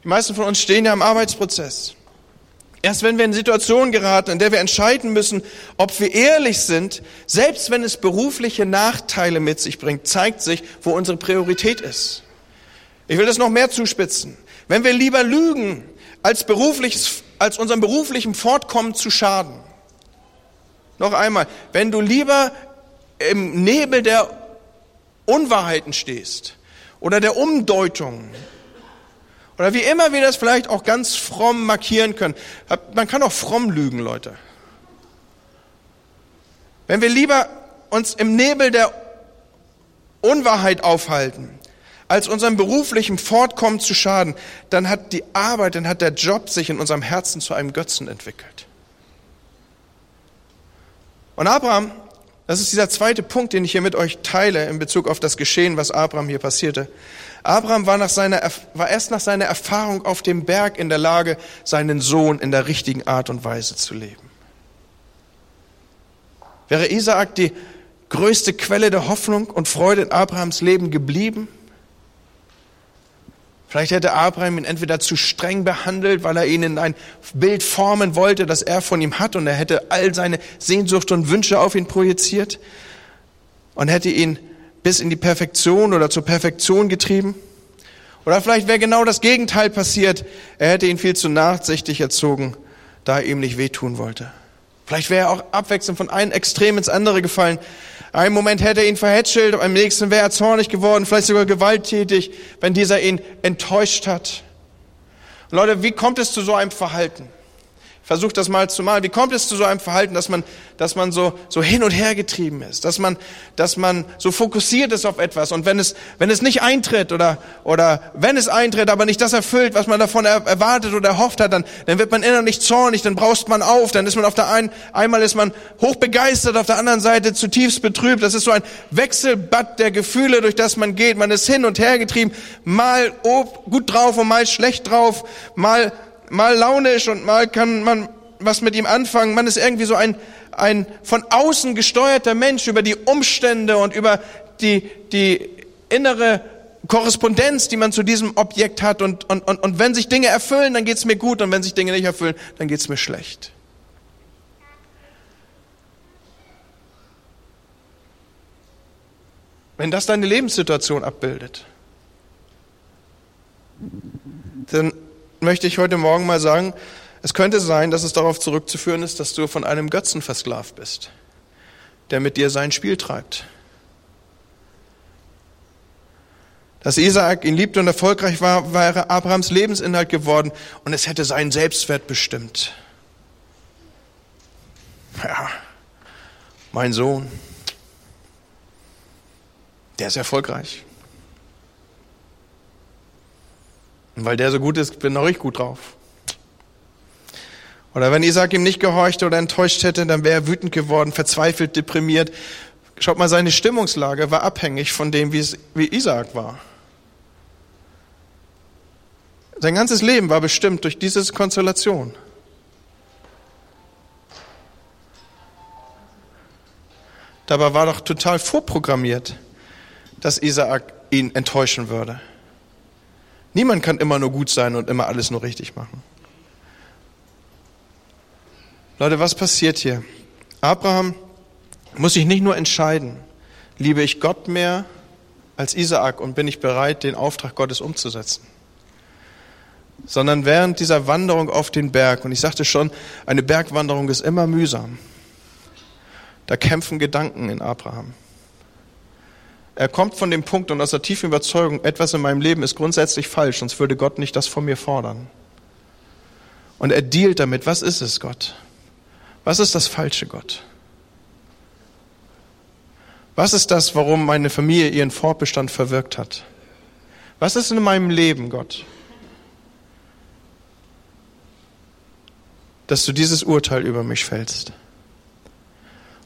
Die meisten von uns stehen ja im Arbeitsprozess. Erst wenn wir in Situationen geraten, in der wir entscheiden müssen, ob wir ehrlich sind, selbst wenn es berufliche Nachteile mit sich bringt, zeigt sich, wo unsere Priorität ist. Ich will das noch mehr zuspitzen. Wenn wir lieber lügen, als, berufliches, als unserem beruflichen Fortkommen zu schaden. Noch einmal, wenn du lieber im Nebel der Unwahrheiten stehst, oder der Umdeutung. Oder wie immer wir das vielleicht auch ganz fromm markieren können. Man kann auch fromm lügen, Leute. Wenn wir lieber uns im Nebel der Unwahrheit aufhalten, als unserem beruflichen Fortkommen zu schaden, dann hat die Arbeit, dann hat der Job sich in unserem Herzen zu einem Götzen entwickelt. Und Abraham Das ist dieser zweite Punkt, den ich hier mit euch teile in Bezug auf das Geschehen, was Abraham hier passierte. Abraham war, nach seiner, war erst nach seiner Erfahrung auf dem Berg in der Lage, seinen Sohn in der richtigen Art und Weise zu leben. Wäre Isaak die größte Quelle der Hoffnung und Freude in Abrahams Leben geblieben? Vielleicht hätte Abraham ihn entweder zu streng behandelt, weil er ihn in ein Bild formen wollte, das er von ihm hat, und er hätte all seine Sehnsucht und Wünsche auf ihn projiziert und hätte ihn bis in die Perfektion oder zur Perfektion getrieben. Oder vielleicht wäre genau das Gegenteil passiert. Er hätte ihn viel zu nachsichtig erzogen, da er ihm nicht wehtun wollte. Vielleicht wäre er auch abwechselnd von einem Extrem ins andere gefallen. Einen Moment hätte er ihn verhätschelt, am nächsten wäre er zornig geworden, vielleicht sogar gewalttätig, wenn dieser ihn enttäuscht hat. Und Leute, wie kommt es zu so einem Verhalten? Versucht das mal zu malen. Wie kommt es zu so einem Verhalten, dass man, dass man so, so hin und her getrieben ist, dass man, dass man so fokussiert ist auf etwas und wenn es, wenn es nicht eintritt oder, oder wenn es eintritt, aber nicht das erfüllt, was man davon erwartet oder erhofft hat, dann, dann wird man innerlich zornig, dann braust man auf, dann ist man auf der einen, einmal ist man hochbegeistert, auf der anderen Seite zutiefst betrübt. Das ist so ein Wechselbad der Gefühle, durch das man geht. Man ist hin und her getrieben, mal gut drauf und mal schlecht drauf, mal mal launisch und mal kann man was mit ihm anfangen. Man ist irgendwie so ein, ein von außen gesteuerter Mensch über die Umstände und über die, die innere Korrespondenz, die man zu diesem Objekt hat. Und, und, und, und wenn sich Dinge erfüllen, dann geht's mir gut. Und wenn sich Dinge nicht erfüllen, dann geht's mir schlecht. Wenn das deine Lebenssituation abbildet, dann möchte ich heute Morgen mal sagen, es könnte sein, dass es darauf zurückzuführen ist, dass du von einem Götzen versklavt bist, der mit dir sein Spiel treibt. Dass Isaak ihn liebte und erfolgreich war, wäre Abrahams Lebensinhalt geworden und es hätte seinen Selbstwert bestimmt. Ja, mein Sohn, der ist erfolgreich. Und weil der so gut ist, bin auch ich gut drauf. Oder wenn Isaac ihm nicht gehorcht oder enttäuscht hätte, dann wäre er wütend geworden, verzweifelt, deprimiert. Schaut mal, seine Stimmungslage war abhängig von dem, wie, es, wie Isaac war. Sein ganzes Leben war bestimmt durch diese Konstellation. Dabei war doch total vorprogrammiert, dass Isaac ihn enttäuschen würde. Niemand kann immer nur gut sein und immer alles nur richtig machen. Leute, was passiert hier? Abraham muss sich nicht nur entscheiden, liebe ich Gott mehr als Isaak und bin ich bereit, den Auftrag Gottes umzusetzen, sondern während dieser Wanderung auf den Berg, und ich sagte schon, eine Bergwanderung ist immer mühsam, da kämpfen Gedanken in Abraham. Er kommt von dem Punkt und aus der tiefen Überzeugung, etwas in meinem Leben ist grundsätzlich falsch, sonst würde Gott nicht das von mir fordern. Und er dealt damit, was ist es, Gott? Was ist das falsche, Gott? Was ist das, warum meine Familie ihren Fortbestand verwirkt hat? Was ist in meinem Leben, Gott? Dass du dieses Urteil über mich fällst.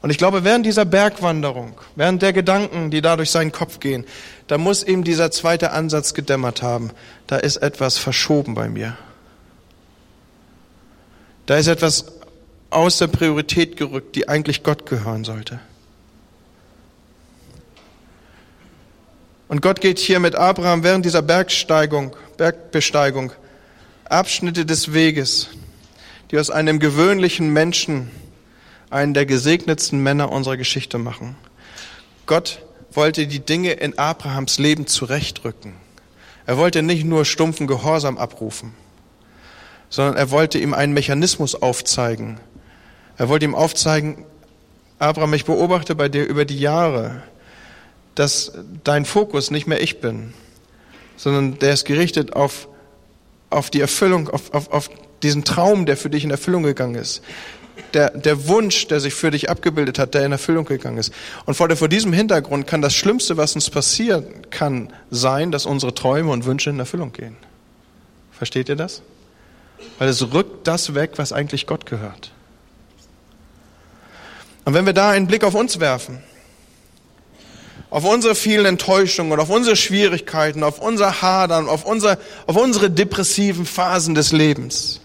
Und ich glaube, während dieser Bergwanderung, während der Gedanken, die da durch seinen Kopf gehen, da muss ihm dieser zweite Ansatz gedämmert haben. Da ist etwas verschoben bei mir. Da ist etwas aus der Priorität gerückt, die eigentlich Gott gehören sollte. Und Gott geht hier mit Abraham während dieser Bergsteigung, Bergbesteigung Abschnitte des Weges, die aus einem gewöhnlichen Menschen einen der gesegnetsten Männer unserer Geschichte machen. Gott wollte die Dinge in Abrahams Leben zurechtrücken. Er wollte nicht nur stumpfen Gehorsam abrufen, sondern er wollte ihm einen Mechanismus aufzeigen. Er wollte ihm aufzeigen, Abraham, ich beobachte bei dir über die Jahre, dass dein Fokus nicht mehr ich bin, sondern der ist gerichtet auf, auf die Erfüllung, auf, auf, auf diesen Traum, der für dich in Erfüllung gegangen ist der, der Wunsch, der sich für dich abgebildet hat, der in Erfüllung gegangen ist. Und vor, vor diesem Hintergrund kann das Schlimmste, was uns passieren kann, sein, dass unsere Träume und Wünsche in Erfüllung gehen. Versteht ihr das? Weil es rückt das weg, was eigentlich Gott gehört. Und wenn wir da einen Blick auf uns werfen, auf unsere vielen Enttäuschungen, auf unsere Schwierigkeiten, auf unser Hadern, auf, unser, auf unsere depressiven Phasen des Lebens,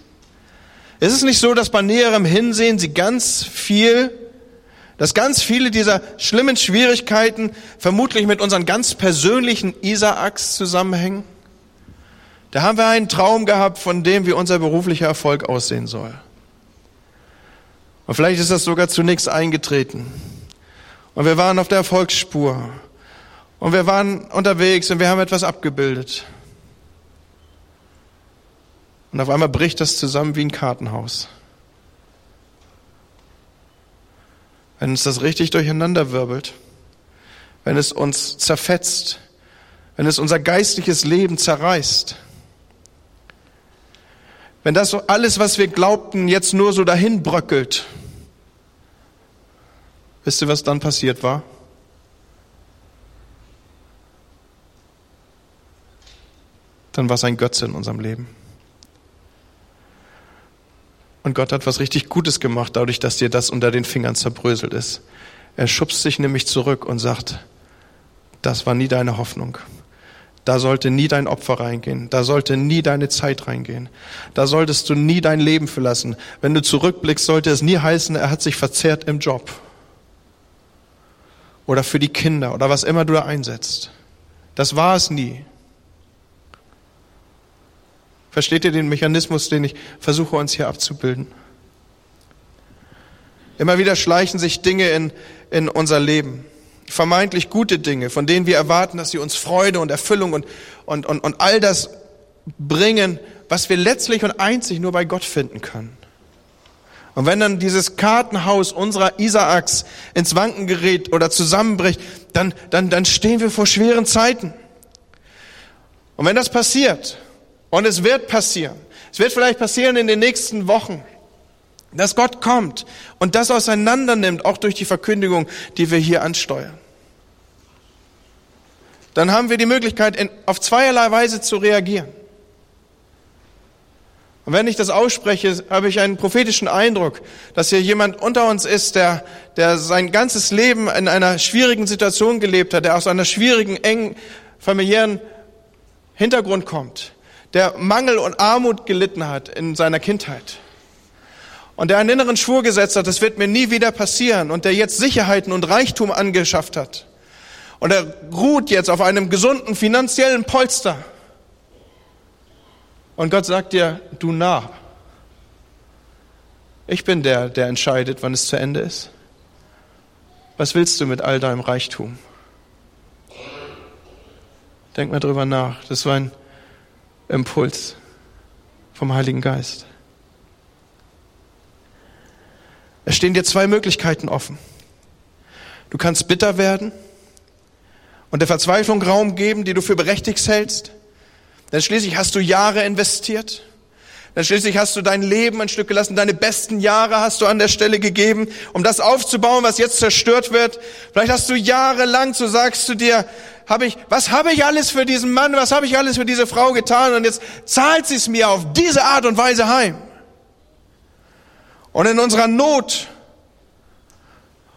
ist es nicht so, dass bei näherem Hinsehen sie ganz viel, dass ganz viele dieser schlimmen Schwierigkeiten vermutlich mit unseren ganz persönlichen Isaaks zusammenhängen? Da haben wir einen Traum gehabt von dem, wie unser beruflicher Erfolg aussehen soll. Und vielleicht ist das sogar zunächst eingetreten. Und wir waren auf der Erfolgsspur. Und wir waren unterwegs und wir haben etwas abgebildet. Und auf einmal bricht das zusammen wie ein Kartenhaus. Wenn uns das richtig durcheinander wirbelt, wenn es uns zerfetzt, wenn es unser geistliches Leben zerreißt, wenn das so alles, was wir glaubten, jetzt nur so dahin bröckelt, wisst ihr, was dann passiert war? Dann war es ein Götze in unserem Leben. Und Gott hat was richtig Gutes gemacht, dadurch, dass dir das unter den Fingern zerbröselt ist. Er schubst sich nämlich zurück und sagt, das war nie deine Hoffnung. Da sollte nie dein Opfer reingehen. Da sollte nie deine Zeit reingehen. Da solltest du nie dein Leben verlassen. Wenn du zurückblickst, sollte es nie heißen, er hat sich verzehrt im Job. Oder für die Kinder oder was immer du da einsetzt. Das war es nie. Versteht ihr den Mechanismus, den ich versuche uns hier abzubilden? Immer wieder schleichen sich Dinge in, in unser Leben vermeintlich gute Dinge, von denen wir erwarten, dass sie uns Freude und Erfüllung und, und, und, und all das bringen, was wir letztlich und einzig nur bei Gott finden können. Und wenn dann dieses Kartenhaus unserer Isaaks ins Wanken gerät oder zusammenbricht, dann, dann, dann stehen wir vor schweren Zeiten. Und wenn das passiert, und es wird passieren, es wird vielleicht passieren in den nächsten Wochen, dass Gott kommt und das auseinander nimmt, auch durch die Verkündigung, die wir hier ansteuern. Dann haben wir die Möglichkeit, in, auf zweierlei Weise zu reagieren. Und wenn ich das ausspreche, habe ich einen prophetischen Eindruck, dass hier jemand unter uns ist, der, der sein ganzes Leben in einer schwierigen Situation gelebt hat, der aus einer schwierigen, engen familiären Hintergrund kommt, der Mangel und Armut gelitten hat in seiner Kindheit und der einen inneren Schwur gesetzt hat, das wird mir nie wieder passieren und der jetzt Sicherheiten und Reichtum angeschafft hat. Und er ruht jetzt auf einem gesunden finanziellen Polster. Und Gott sagt dir, du Narr, ich bin der, der entscheidet, wann es zu Ende ist. Was willst du mit all deinem Reichtum? Denk mal drüber nach. Das war ein Impuls vom Heiligen Geist. Es stehen dir zwei Möglichkeiten offen. Du kannst bitter werden und der Verzweiflung Raum geben, die du für berechtigt hältst. Denn schließlich hast du Jahre investiert. Denn schließlich hast du dein Leben ein Stück gelassen, deine besten Jahre hast du an der Stelle gegeben, um das aufzubauen, was jetzt zerstört wird. Vielleicht hast du jahrelang, so sagst du dir, habe ich, was habe ich alles für diesen Mann, was habe ich alles für diese Frau getan und jetzt zahlt sie es mir auf diese Art und Weise heim. Und in unserer Not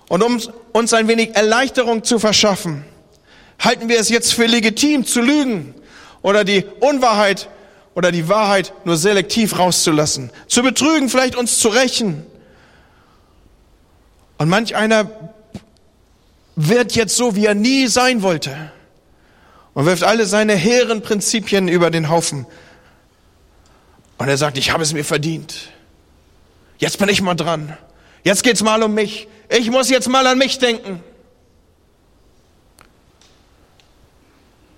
und um uns ein wenig Erleichterung zu verschaffen, halten wir es jetzt für legitim zu lügen oder die Unwahrheit oder die Wahrheit nur selektiv rauszulassen, zu betrügen, vielleicht uns zu rächen. Und manch einer wird jetzt so, wie er nie sein wollte und wirft alle seine hehren Prinzipien über den Haufen. Und er sagt, ich habe es mir verdient. Jetzt bin ich mal dran. Jetzt geht's mal um mich. Ich muss jetzt mal an mich denken.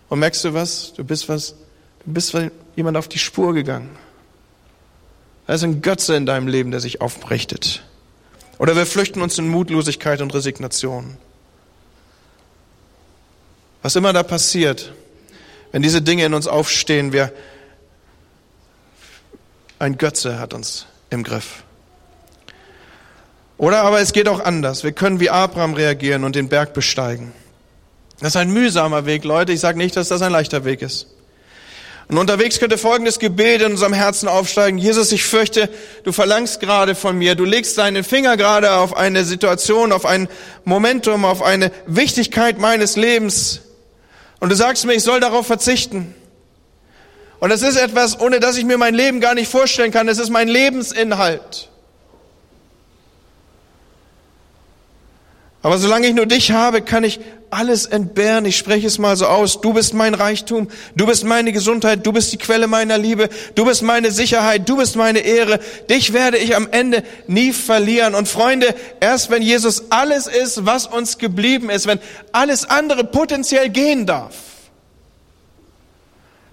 Und merkst du was? Du bist was, du bist jemand auf die Spur gegangen. Da ist ein Götze in deinem Leben, der sich aufbrichtet. Oder wir flüchten uns in Mutlosigkeit und Resignation. Was immer da passiert, wenn diese Dinge in uns aufstehen, wir, ein Götze hat uns im Griff. Oder aber es geht auch anders. Wir können wie Abraham reagieren und den Berg besteigen. Das ist ein mühsamer Weg, Leute. Ich sage nicht, dass das ein leichter Weg ist. Und unterwegs könnte folgendes Gebet in unserem Herzen aufsteigen. Jesus, ich fürchte, du verlangst gerade von mir, du legst deinen Finger gerade auf eine Situation, auf ein Momentum, auf eine Wichtigkeit meines Lebens. Und du sagst mir, ich soll darauf verzichten. Und es ist etwas, ohne das ich mir mein Leben gar nicht vorstellen kann. Es ist mein Lebensinhalt. Aber solange ich nur dich habe, kann ich alles entbehren. Ich spreche es mal so aus. Du bist mein Reichtum. Du bist meine Gesundheit. Du bist die Quelle meiner Liebe. Du bist meine Sicherheit. Du bist meine Ehre. Dich werde ich am Ende nie verlieren. Und Freunde, erst wenn Jesus alles ist, was uns geblieben ist, wenn alles andere potenziell gehen darf,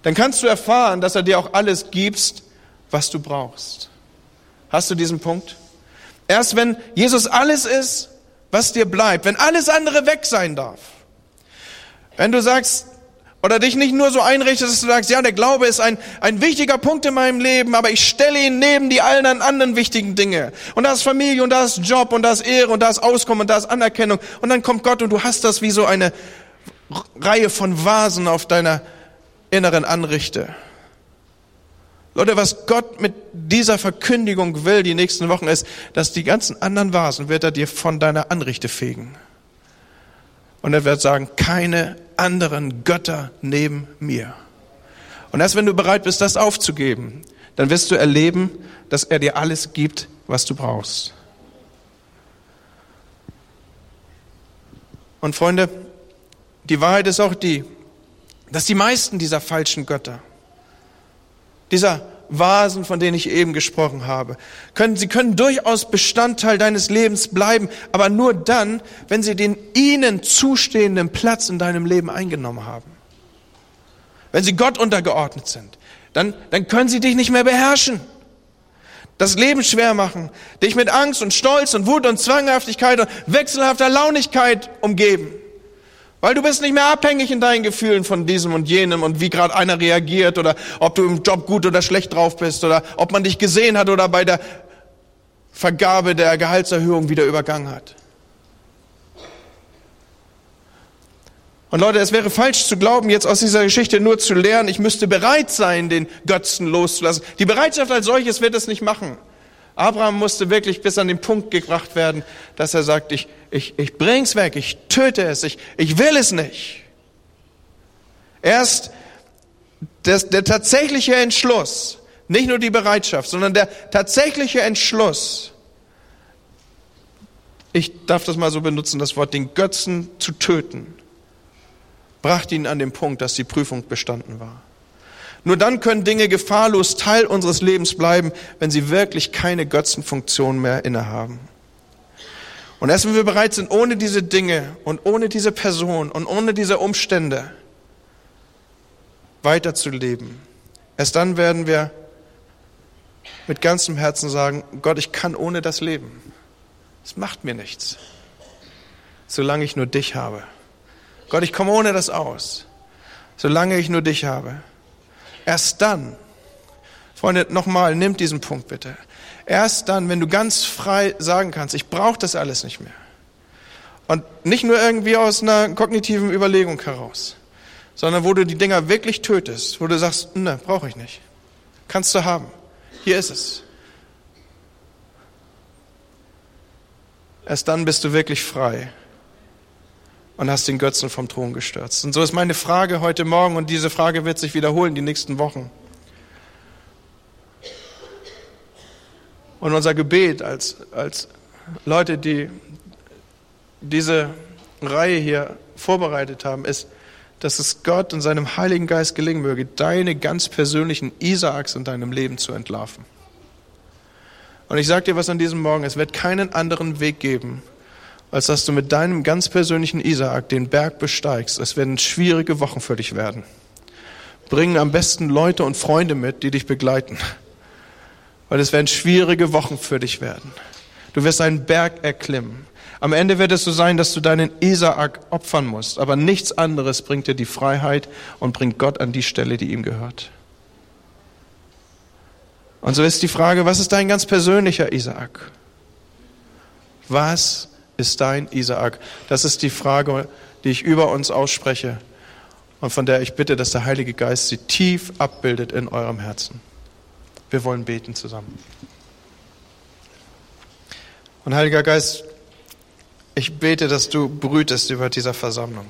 dann kannst du erfahren, dass er dir auch alles gibst, was du brauchst. Hast du diesen Punkt? Erst wenn Jesus alles ist, was dir bleibt, wenn alles andere weg sein darf. Wenn du sagst, oder dich nicht nur so einrichtest, dass du sagst, ja, der Glaube ist ein, ein wichtiger Punkt in meinem Leben, aber ich stelle ihn neben die allen anderen wichtigen Dinge. Und da ist Familie und da ist Job und da ist Ehre und da ist Auskommen und da ist Anerkennung. Und dann kommt Gott und du hast das wie so eine Reihe von Vasen auf deiner inneren Anrichte. Leute, was Gott mit dieser Verkündigung will die nächsten Wochen ist, dass die ganzen anderen Vasen wird er dir von deiner Anrichte fegen. Und er wird sagen, keine anderen Götter neben mir. Und erst wenn du bereit bist, das aufzugeben, dann wirst du erleben, dass er dir alles gibt, was du brauchst. Und Freunde, die Wahrheit ist auch die, dass die meisten dieser falschen Götter, dieser Vasen, von denen ich eben gesprochen habe. Können, sie können durchaus Bestandteil deines Lebens bleiben, aber nur dann, wenn sie den ihnen zustehenden Platz in deinem Leben eingenommen haben. Wenn sie Gott untergeordnet sind, dann, dann können sie dich nicht mehr beherrschen. Das Leben schwer machen, dich mit Angst und Stolz und Wut und Zwanghaftigkeit und wechselhafter Launigkeit umgeben. Weil du bist nicht mehr abhängig in deinen Gefühlen von diesem und jenem und wie gerade einer reagiert oder ob du im Job gut oder schlecht drauf bist oder ob man dich gesehen hat oder bei der Vergabe der Gehaltserhöhung wieder übergangen hat. Und Leute, es wäre falsch zu glauben, jetzt aus dieser Geschichte nur zu lernen, ich müsste bereit sein, den Götzen loszulassen. Die Bereitschaft als solches wird es nicht machen. Abraham musste wirklich bis an den Punkt gebracht werden, dass er sagt, ich, ich, ich bring's weg, ich töte es, ich, ich will es nicht. Erst das, der tatsächliche Entschluss, nicht nur die Bereitschaft, sondern der tatsächliche Entschluss, ich darf das mal so benutzen, das Wort, den Götzen zu töten, brachte ihn an den Punkt, dass die Prüfung bestanden war. Nur dann können Dinge gefahrlos Teil unseres Lebens bleiben, wenn sie wirklich keine Götzenfunktion mehr innehaben. Und erst wenn wir bereit sind, ohne diese Dinge und ohne diese Person und ohne diese Umstände weiterzuleben, erst dann werden wir mit ganzem Herzen sagen, Gott, ich kann ohne das leben. Es macht mir nichts, solange ich nur dich habe. Gott, ich komme ohne das aus, solange ich nur dich habe. Erst dann, Freunde, nochmal, nimmt diesen Punkt bitte. Erst dann, wenn du ganz frei sagen kannst, ich brauche das alles nicht mehr. Und nicht nur irgendwie aus einer kognitiven Überlegung heraus, sondern wo du die Dinger wirklich tötest, wo du sagst, ne, brauche ich nicht. Kannst du haben. Hier ist es. Erst dann bist du wirklich frei und hast den Götzen vom Thron gestürzt. Und so ist meine Frage heute Morgen, und diese Frage wird sich wiederholen die nächsten Wochen. Und unser Gebet als, als Leute, die diese Reihe hier vorbereitet haben, ist, dass es Gott und seinem Heiligen Geist gelingen möge, deine ganz persönlichen Isaaks in deinem Leben zu entlarven. Und ich sage dir was an diesem Morgen, es wird keinen anderen Weg geben, als dass du mit deinem ganz persönlichen Isaak den Berg besteigst. Es werden schwierige Wochen für dich werden. Bring am besten Leute und Freunde mit, die dich begleiten. Weil es werden schwierige Wochen für dich werden. Du wirst einen Berg erklimmen. Am Ende wird es so sein, dass du deinen Isaak opfern musst. Aber nichts anderes bringt dir die Freiheit und bringt Gott an die Stelle, die ihm gehört. Und so ist die Frage, was ist dein ganz persönlicher Isaak? Was ist dein Isaak? Das ist die Frage, die ich über uns ausspreche. und von der ich bitte, dass der Heilige Geist sie tief abbildet in eurem Herzen. Wir wollen beten zusammen. Und Heiliger Geist, ich bete, dass du brütest über dieser Versammlung.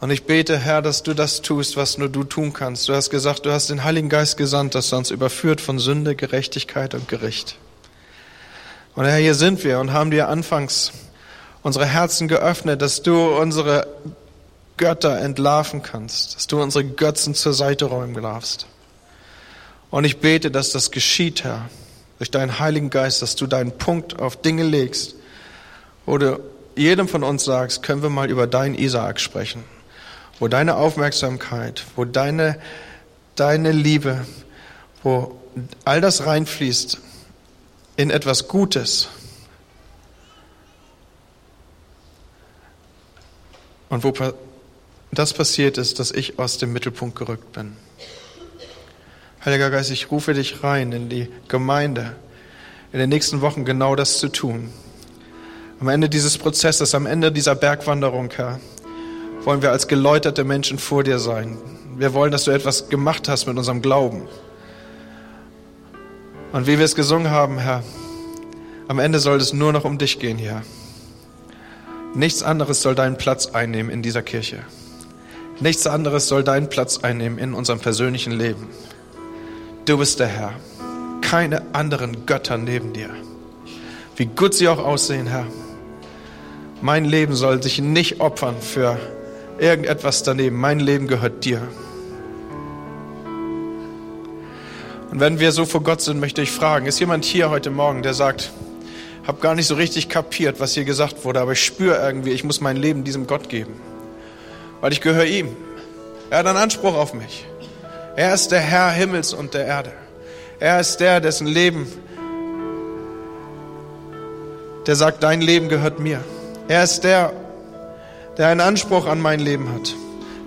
Und ich bete, Herr, dass du das tust, was nur du tun kannst. Du hast gesagt, du hast den Heiligen Geist gesandt, dass er uns überführt von Sünde, Gerechtigkeit und Gericht. Und Herr, hier sind wir und haben dir anfangs unsere Herzen geöffnet, dass du unsere Götter entlarven kannst, dass du unsere Götzen zur Seite räumen darfst. Und ich bete, dass das geschieht, Herr, durch deinen Heiligen Geist, dass du deinen Punkt auf Dinge legst, wo du jedem von uns sagst, können wir mal über deinen Isaak sprechen wo deine Aufmerksamkeit, wo deine, deine Liebe, wo all das reinfließt in etwas Gutes. Und wo das passiert ist, dass ich aus dem Mittelpunkt gerückt bin. Heiliger Geist, ich rufe dich rein in die Gemeinde, in den nächsten Wochen genau das zu tun. Am Ende dieses Prozesses, am Ende dieser Bergwanderung, Herr, wollen wir als geläuterte Menschen vor dir sein. Wir wollen, dass du etwas gemacht hast mit unserem Glauben. Und wie wir es gesungen haben, Herr, am Ende soll es nur noch um dich gehen hier. Nichts anderes soll deinen Platz einnehmen in dieser Kirche. Nichts anderes soll deinen Platz einnehmen in unserem persönlichen Leben. Du bist der Herr. Keine anderen Götter neben dir. Wie gut sie auch aussehen, Herr. Mein Leben soll sich nicht opfern für irgendetwas daneben. Mein Leben gehört dir. Und wenn wir so vor Gott sind, möchte ich fragen, ist jemand hier heute Morgen, der sagt, habe gar nicht so richtig kapiert, was hier gesagt wurde, aber ich spüre irgendwie, ich muss mein Leben diesem Gott geben, weil ich gehöre ihm. Er hat einen Anspruch auf mich. Er ist der Herr Himmels und der Erde. Er ist der, dessen Leben, der sagt, dein Leben gehört mir. Er ist der, der einen Anspruch an mein Leben hat.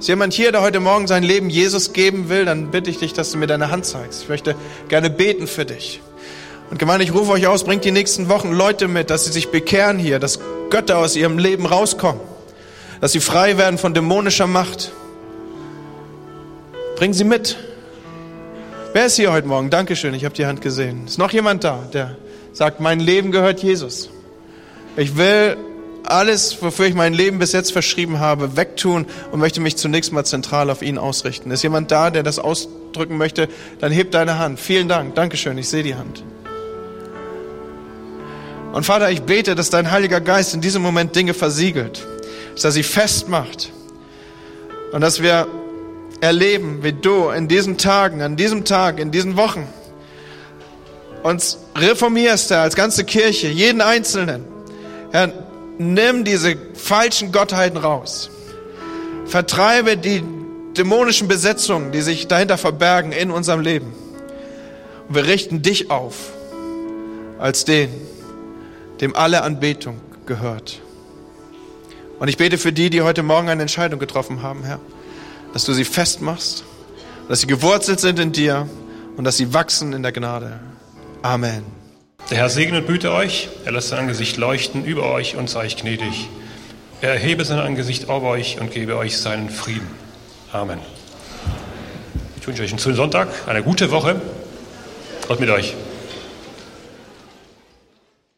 Ist jemand hier, der heute Morgen sein Leben Jesus geben will, dann bitte ich dich, dass du mir deine Hand zeigst. Ich möchte gerne beten für dich. Und Gemeinde, ich rufe euch aus, bringt die nächsten Wochen Leute mit, dass sie sich bekehren hier, dass Götter aus ihrem Leben rauskommen, dass sie frei werden von dämonischer Macht. Bring sie mit. Wer ist hier heute Morgen? Dankeschön, ich habe die Hand gesehen. Ist noch jemand da, der sagt, mein Leben gehört Jesus. Ich will alles, wofür ich mein Leben bis jetzt verschrieben habe, wegtun und möchte mich zunächst mal zentral auf ihn ausrichten. Ist jemand da, der das ausdrücken möchte? Dann heb deine Hand. Vielen Dank. Dankeschön. Ich sehe die Hand. Und Vater, ich bete, dass dein Heiliger Geist in diesem Moment Dinge versiegelt, dass er sie festmacht und dass wir erleben, wie du in diesen Tagen, an diesem Tag, in diesen Wochen uns reformierst, Herr, als ganze Kirche, jeden Einzelnen. Herr, nimm diese falschen Gottheiten raus. Vertreibe die dämonischen Besetzungen, die sich dahinter verbergen in unserem Leben. Und wir richten dich auf als den, dem alle Anbetung gehört. Und ich bete für die, die heute Morgen eine Entscheidung getroffen haben, Herr, dass du sie festmachst, dass sie gewurzelt sind in dir und dass sie wachsen in der Gnade. Amen. Der Herr segne und behüte euch, er lässt sein Angesicht leuchten über euch und sei euch gnädig. Er erhebe sein Angesicht auf euch und gebe euch seinen Frieden. Amen. Ich wünsche euch einen schönen Sonntag, eine gute Woche. Gott mit euch.